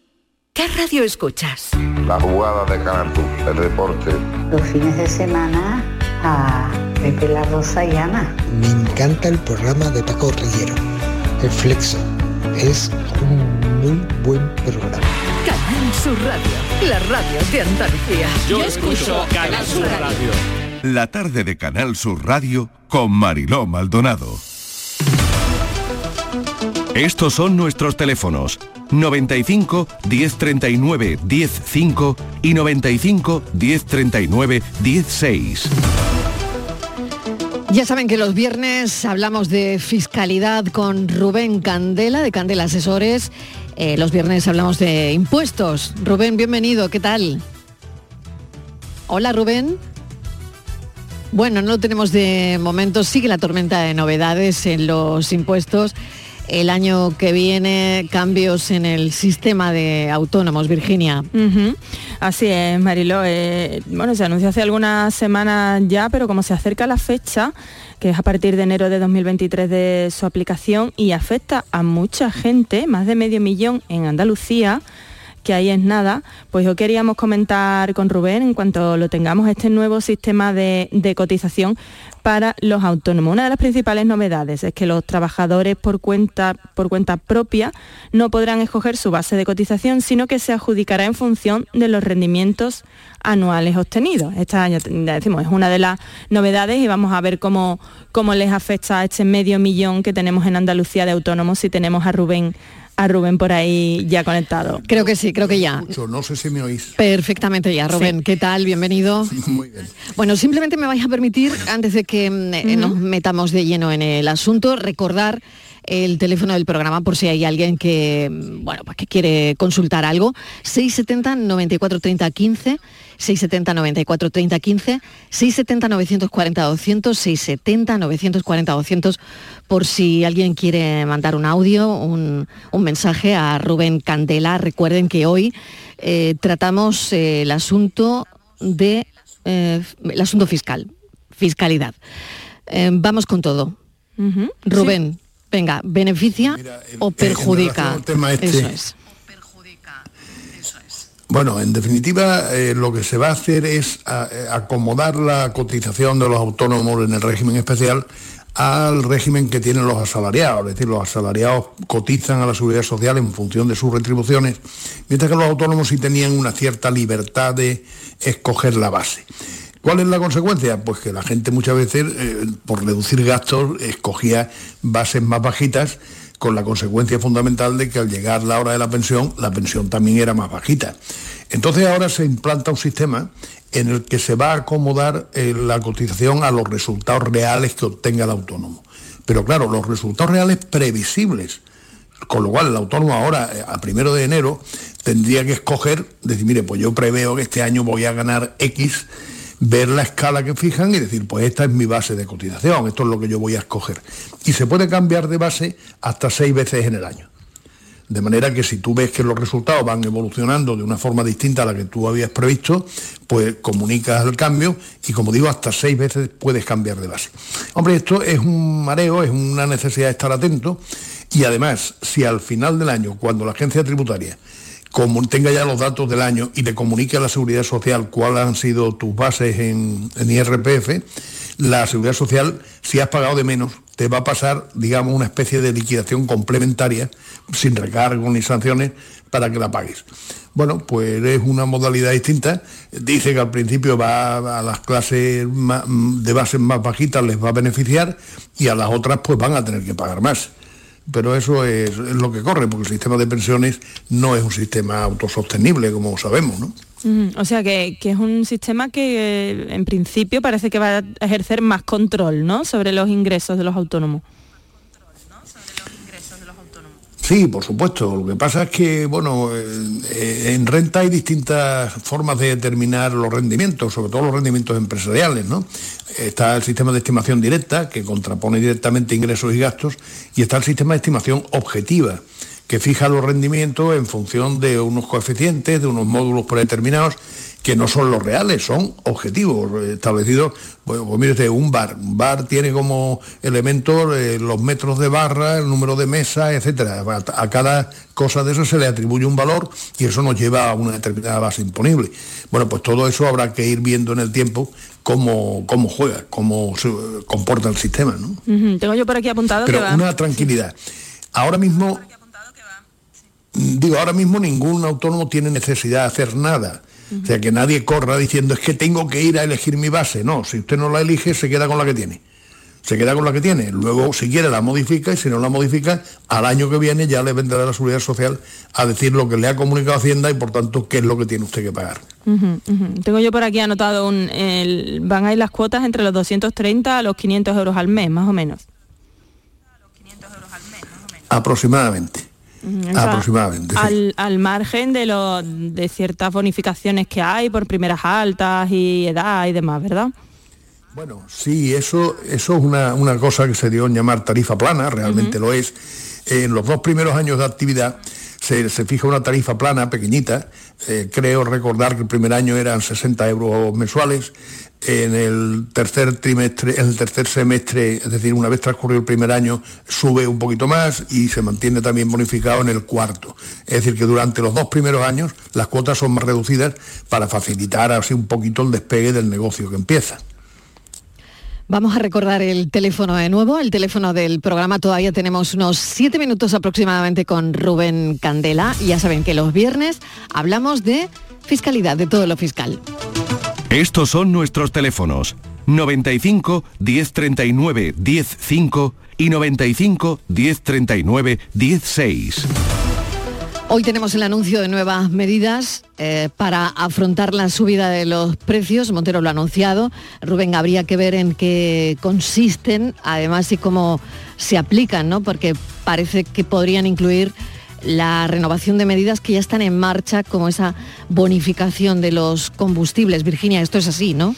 ¿Qué radio escuchas? La jugada de Canal Sur, el deporte. Los fines de semana a Pepe La Rosa y Ana. Me encanta el programa de Paco Rillero, El Flexo. Es un muy buen programa. Canal Sur Radio, la radio de Andalucía. Yo escucho Canal Sur Radio. La tarde de Canal Sur Radio con Mariló Maldonado. Estos son nuestros teléfonos 95 1039 105 y 95 1039 16. Ya saben que los viernes hablamos de fiscalidad con Rubén Candela, de Candela Asesores. Eh, los viernes hablamos de impuestos. Rubén, bienvenido, ¿qué tal? Hola, Rubén. Bueno, no lo tenemos de momento. Sigue la tormenta de novedades en los impuestos. El año que viene, cambios en el sistema de autónomos, Virginia. Así es, Mariló. Eh, bueno, se anunció hace algunas semanas ya, pero como se acerca la fecha, que es a partir de enero de 2023 de su aplicación y afecta a mucha gente, más de medio millón en Andalucía, que ahí es nada, pues yo queríamos comentar con Rubén en cuanto lo tengamos este nuevo sistema de, cotización para los autónomos. Una de las principales novedades es que los trabajadores por cuenta, por cuenta propia no podrán escoger su base de cotización, sino que se adjudicará en función de los rendimientos anuales obtenidos. Esta ya decimos, es una de las novedades y vamos a ver cómo, cómo les afecta a este medio millón que tenemos en Andalucía de autónomos si tenemos a Rubén a Rubén por ahí ya conectado. Creo que sí, creo que ya. No sé si me oís. Perfectamente ya, Rubén. ¿Qué tal? Bienvenido. Muy bien. Bueno, simplemente me vais a permitir, antes de que mm, eh, nos metamos de lleno en el asunto, recordar el teléfono del programa por si hay alguien que, mm, bueno, pues que quiere consultar algo. 670 94 30 15, 670 94 30 15, 670 940 200, 670 940 200 por si alguien quiere mandar un audio, un, un mensaje a Rubén Candela. Recuerden que hoy eh, tratamos eh, el asunto de eh, el asunto fiscal, fiscalidad. Eh, vamos con todo. Rubén, venga, ¿beneficia o perjudica? este- Eso es. Bueno, en definitiva, eh, lo que se va a hacer es eh, acomodar la cotización de los autónomos en el régimen especial al régimen que tienen los asalariados. Es decir, los asalariados cotizan a la seguridad social en función de sus retribuciones, mientras que los autónomos sí tenían una cierta libertad de escoger la base. ¿Cuál es la consecuencia? Pues que la gente muchas veces, eh, por reducir gastos, escogía bases más bajitas, con la consecuencia fundamental de que al llegar la hora de la pensión, la pensión también era más bajita. Entonces ahora se implanta un sistema en el que se va a acomodar eh, la cotización a los resultados reales que obtenga el autónomo. Pero claro, los resultados reales previsibles. Con lo cual el autónomo ahora, eh, a primero de enero, tendría que escoger, decir, mire, pues yo preveo que este año voy a ganar X, ver la escala que fijan y decir, pues esta es mi base de cotización, esto es lo que yo voy a escoger. Y se puede cambiar de base hasta seis veces en el año. De manera que si tú ves que los resultados van evolucionando de una forma distinta a la que tú habías previsto, pues comunicas el cambio y como digo, hasta seis veces puedes cambiar de base. Hombre, esto es un mareo, es una necesidad de estar atento y además, si al final del año, cuando la agencia tributaria como tenga ya los datos del año y te comunique a la Seguridad Social cuáles han sido tus bases en, IRPF, la Seguridad Social, si has pagado de menos, te va a pasar, digamos, una especie de liquidación complementaria, sin recargo ni sanciones, para que la pagues. Bueno, pues es una modalidad distinta. Dice que al principio va a las clases de bases más bajitas les va a beneficiar y a las otras pues van a tener que pagar más pero eso es, lo que corre, porque el sistema de pensiones no es un sistema autosostenible, como sabemos, ¿no? O sea que, es un sistema que eh, en principio parece que va a ejercer más control, ¿no? Sobre los ingresos de los autónomos. Sí, por supuesto. Lo que pasa es que, bueno, eh, en renta hay distintas formas de determinar los rendimientos, sobre todo los rendimientos empresariales, ¿no? Está el sistema de estimación directa, que contrapone directamente ingresos y gastos, y está el sistema de estimación objetiva, que fija los rendimientos en función de unos coeficientes, de unos módulos predeterminados, que no son los reales, son objetivos establecidos. Bueno, pues mire usted, un bar. Un bar tiene como elementos eh, los metros de barra, el número de mesas, etcétera. A, cada cosa de eso se le atribuye un valor y eso nos lleva a una determinada base imponible. Bueno, pues todo eso habrá que ir viendo en el tiempo cómo, cómo juega, cómo se comporta el sistema. ¿no? Tengo yo por aquí apuntado Pero que va... una tranquilidad. Ahora mismo, digo, ahora mismo ningún autónomo tiene necesidad de hacer nada o sea, que nadie corra diciendo es que tengo que ir a elegir mi base. No, si usted no la elige, se queda con la que tiene. Se queda con la que tiene. Luego, si quiere, la modifica y si no la modifica, al año que viene ya le vendrá la Seguridad Social a decir lo que le ha comunicado Hacienda y por tanto qué es lo que tiene usted que pagar. Tengo yo por aquí anotado, un, van a ir las cuotas entre los 230 a los 500 euros al mes, más o menos. Aproximadamente aproximadamente. Al, margen de, lo, de ciertas bonificaciones que hay por primeras altas y edad y demás, ¿verdad? Bueno, sí, eso, eso es una, cosa que se dio en llamar tarifa plana, realmente lo es. En los dos primeros años de actividad se, fija una tarifa plana pequeñita, eh, creo recordar que el primer año eran 60 euros mensuales, en el tercer trimestre, en el tercer semestre, es decir, una vez transcurrido el primer año, sube un poquito más y se mantiene también bonificado en el cuarto. Es decir, que durante los dos primeros años las cuotas son más reducidas para facilitar así un poquito el despegue del negocio que empieza. Vamos a recordar el teléfono de nuevo, el teléfono del programa. Todavía tenemos unos siete minutos aproximadamente con Rubén Candela. Y ya saben que los viernes hablamos de fiscalidad, de todo lo fiscal. Estos son nuestros teléfonos 95 1039 105 y 95 1039 16. Hoy tenemos el anuncio de nuevas medidas eh, para afrontar la subida de los precios. Montero lo ha anunciado. Rubén, habría que ver en qué consisten, además, y cómo se aplican, ¿no? Porque parece que podrían incluir la renovación de medidas que ya están en marcha, como esa bonificación de los combustibles. Virginia, esto es así, ¿no?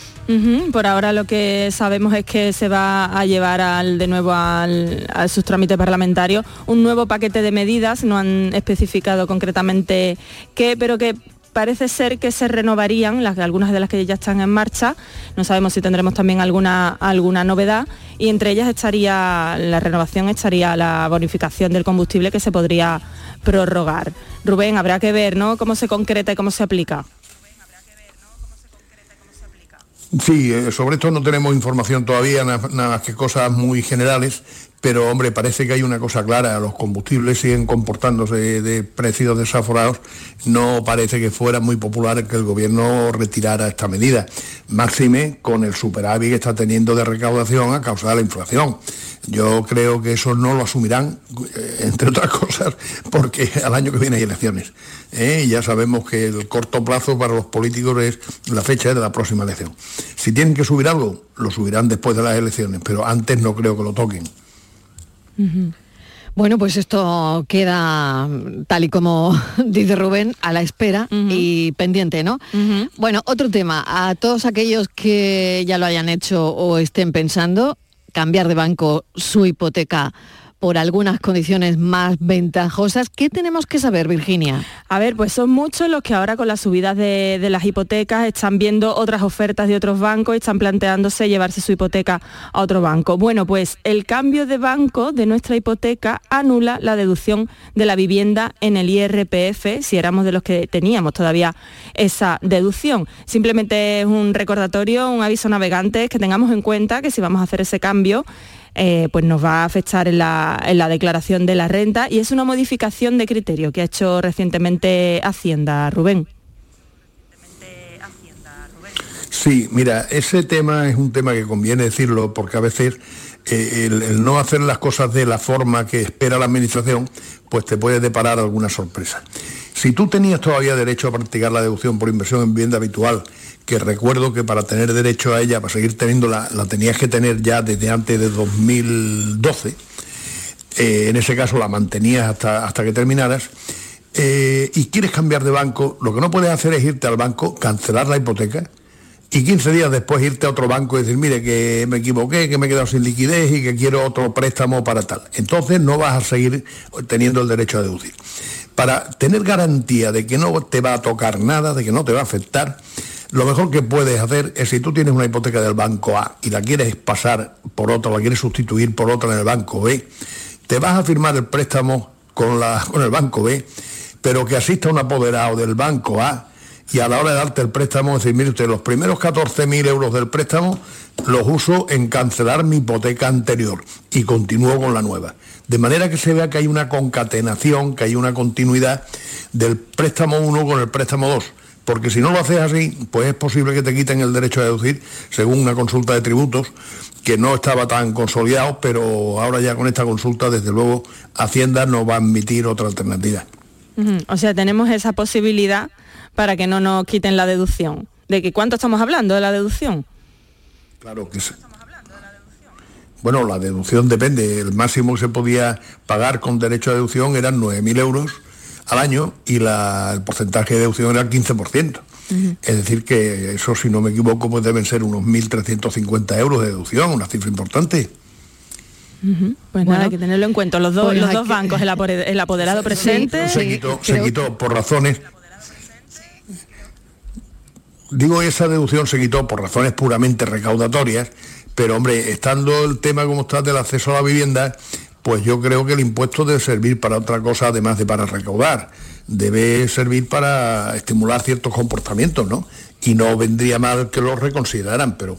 Por ahora lo que sabemos es que se va a llevar al, de nuevo al, a sus trámites parlamentarios un nuevo paquete de medidas, no han especificado concretamente qué, pero que parece ser que se renovarían algunas de las que ya están en marcha. No sabemos si tendremos también alguna, novedad y entre ellas estaría la renovación, estaría la bonificación del combustible que se podría prorrogar. Rubén, habrá que ver cómo se concreta y cómo se aplica. Sí, eh, sobre esto no tenemos información todavía, nada más que cosas muy generales, pero hombre, parece que hay una cosa clara, los combustibles siguen comportándose de precios desaforados, no parece que fuera muy popular que el gobierno retirara esta medida, máxime con el superávit que está teniendo de recaudación a causa de la inflación. Yo creo que eso no lo asumirán, eh, entre otras cosas, porque al año que viene hay elecciones. ¿eh? Y ya sabemos que el corto plazo para los políticos es la fecha de la próxima elección. Si tienen que subir algo, lo subirán después de las elecciones, pero antes no creo que lo toquen. Bueno, pues esto queda tal y como dice Rubén, a la espera y pendiente, ¿no? Bueno, otro tema, a todos aquellos que ya lo hayan hecho o estén pensando, cambiar de banco su hipoteca por algunas condiciones más ventajosas. ¿Qué tenemos que saber, Virginia? A ver, pues son muchos los que ahora con las subidas de, las hipotecas están viendo otras ofertas de otros bancos y están planteándose llevarse su hipoteca a otro banco. Bueno, pues el cambio de banco de nuestra hipoteca anula la deducción de la vivienda en el IRPF si éramos de los que teníamos todavía esa deducción. Simplemente es un recordatorio, un aviso navegante que tengamos en cuenta que si vamos a hacer ese cambio, eh, pues nos va a afectar en la, en la declaración de la renta y es una modificación de criterio que ha hecho recientemente Hacienda, Rubén. Sí, mira, ese tema es un tema que conviene decirlo porque a veces eh, el, el no hacer las cosas de la forma que espera la administración, pues te puede deparar alguna sorpresa. Si tú tenías todavía derecho a practicar la deducción por inversión en vivienda habitual, que recuerdo que para tener derecho a ella, para seguir teniéndola, la tenías que tener ya desde antes de 2012, eh, en ese caso la mantenías hasta, hasta que terminaras, eh, y quieres cambiar de banco, lo que no puedes hacer es irte al banco, cancelar la hipoteca, y 15 días después irte a otro banco y decir, mire, que me equivoqué, que me he quedado sin liquidez y que quiero otro préstamo para tal. Entonces no vas a seguir teniendo el derecho a deducir. Para tener garantía de que no te va a tocar nada, de que no te va a afectar, lo mejor que puedes hacer es si tú tienes una hipoteca del banco A y la quieres pasar por otra, la quieres sustituir por otra en el banco B, te vas a firmar el préstamo con, la, con el banco B, pero que asista un apoderado del banco A y a la hora de darte el préstamo, decir, mire usted, los primeros 14.000 euros del préstamo los uso en cancelar mi hipoteca anterior y continúo con la nueva. De manera que se vea que hay una concatenación, que hay una continuidad del préstamo 1 con el préstamo 2. Porque si no lo haces así, pues es posible que te quiten el derecho a deducir, según una consulta de tributos, que no estaba tan consolidado, pero ahora ya con esta consulta, desde luego, Hacienda no va a admitir otra alternativa. O sea, tenemos esa posibilidad para que no nos quiten la deducción. ¿De que cuánto estamos hablando de la deducción? Claro que sí. Bueno, la deducción depende. El máximo que se podía pagar con derecho a deducción eran 9.000 euros al año y la- el porcentaje de deducción era el 15%. Es decir, que eso, si no me equivoco, pues deben ser unos 1.350 euros de deducción, una cifra importante. Pues nada, hay que tenerlo en cuenta. Los dos, pues los dos que- bancos, el, apore- el apoderado presente. se quitó, se quitó por razones. Digo, esa deducción se quitó por razones puramente recaudatorias, pero hombre, estando el tema como está del acceso a la vivienda, pues yo creo que el impuesto debe servir para otra cosa además de para recaudar. Debe servir para estimular ciertos comportamientos, ¿no? Y no vendría mal que lo reconsideraran, pero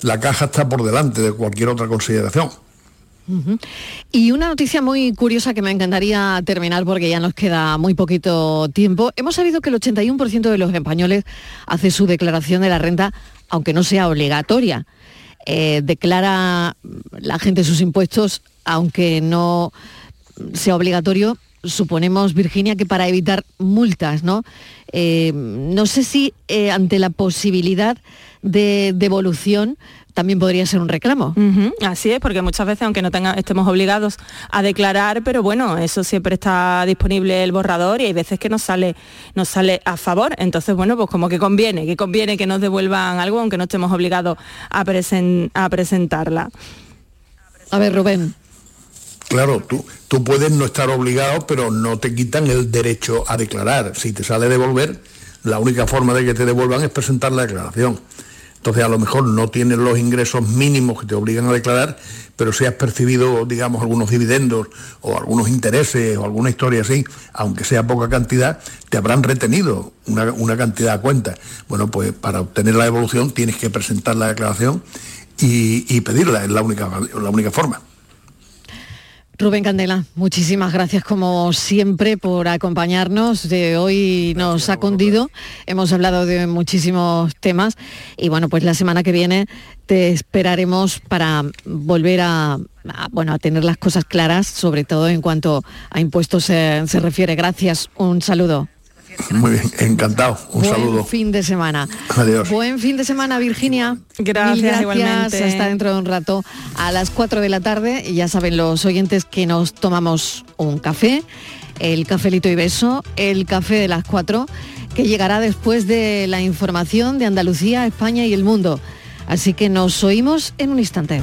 la caja está por delante de cualquier otra consideración. Y una noticia muy curiosa que me encantaría terminar porque ya nos queda muy poquito tiempo. Hemos sabido que el 81% de los españoles hace su declaración de la renta, aunque no sea obligatoria. Eh, declara la gente sus impuestos, aunque no sea obligatorio. Suponemos, Virginia, que para evitar multas, ¿no? Eh, no sé si eh, ante la posibilidad de devolución también podría ser un reclamo. Así es, porque muchas veces, aunque no tenga, estemos obligados a declarar, pero bueno, eso siempre está disponible el borrador y hay veces que nos sale, nos sale a favor. Entonces, bueno, pues como que conviene, que conviene que nos devuelvan algo, aunque no estemos obligados a, presen- a presentarla. A ver, Rubén. Claro, tú, tú puedes no estar obligado, pero no te quitan el derecho a declarar. Si te sale devolver, la única forma de que te devuelvan es presentar la declaración. Entonces a lo mejor no tienes los ingresos mínimos que te obligan a declarar, pero si has percibido, digamos, algunos dividendos o algunos intereses o alguna historia así, aunque sea poca cantidad, te habrán retenido una, una cantidad a cuenta. Bueno, pues para obtener la devolución tienes que presentar la declaración y, pedirla, es la única, la única forma. Rubén Candela, muchísimas gracias como siempre por acompañarnos. De hoy nos ha cundido, hemos hablado de muchísimos temas y bueno, pues la semana que viene te esperaremos para volver a, a, bueno, a tener las cosas claras, sobre todo en cuanto a impuestos se, se refiere. Gracias, un saludo. Muy bien, encantado. Un Buen saludo. fin de semana. Adiós. Buen fin de semana, Virginia. Gracias, Mil gracias. igualmente. Hasta dentro de un rato a las 4 de la tarde. Y ya saben los oyentes que nos tomamos un café, el cafelito y beso, el café de las 4, que llegará después de la información de Andalucía, España y el mundo. Así que nos oímos en un instante.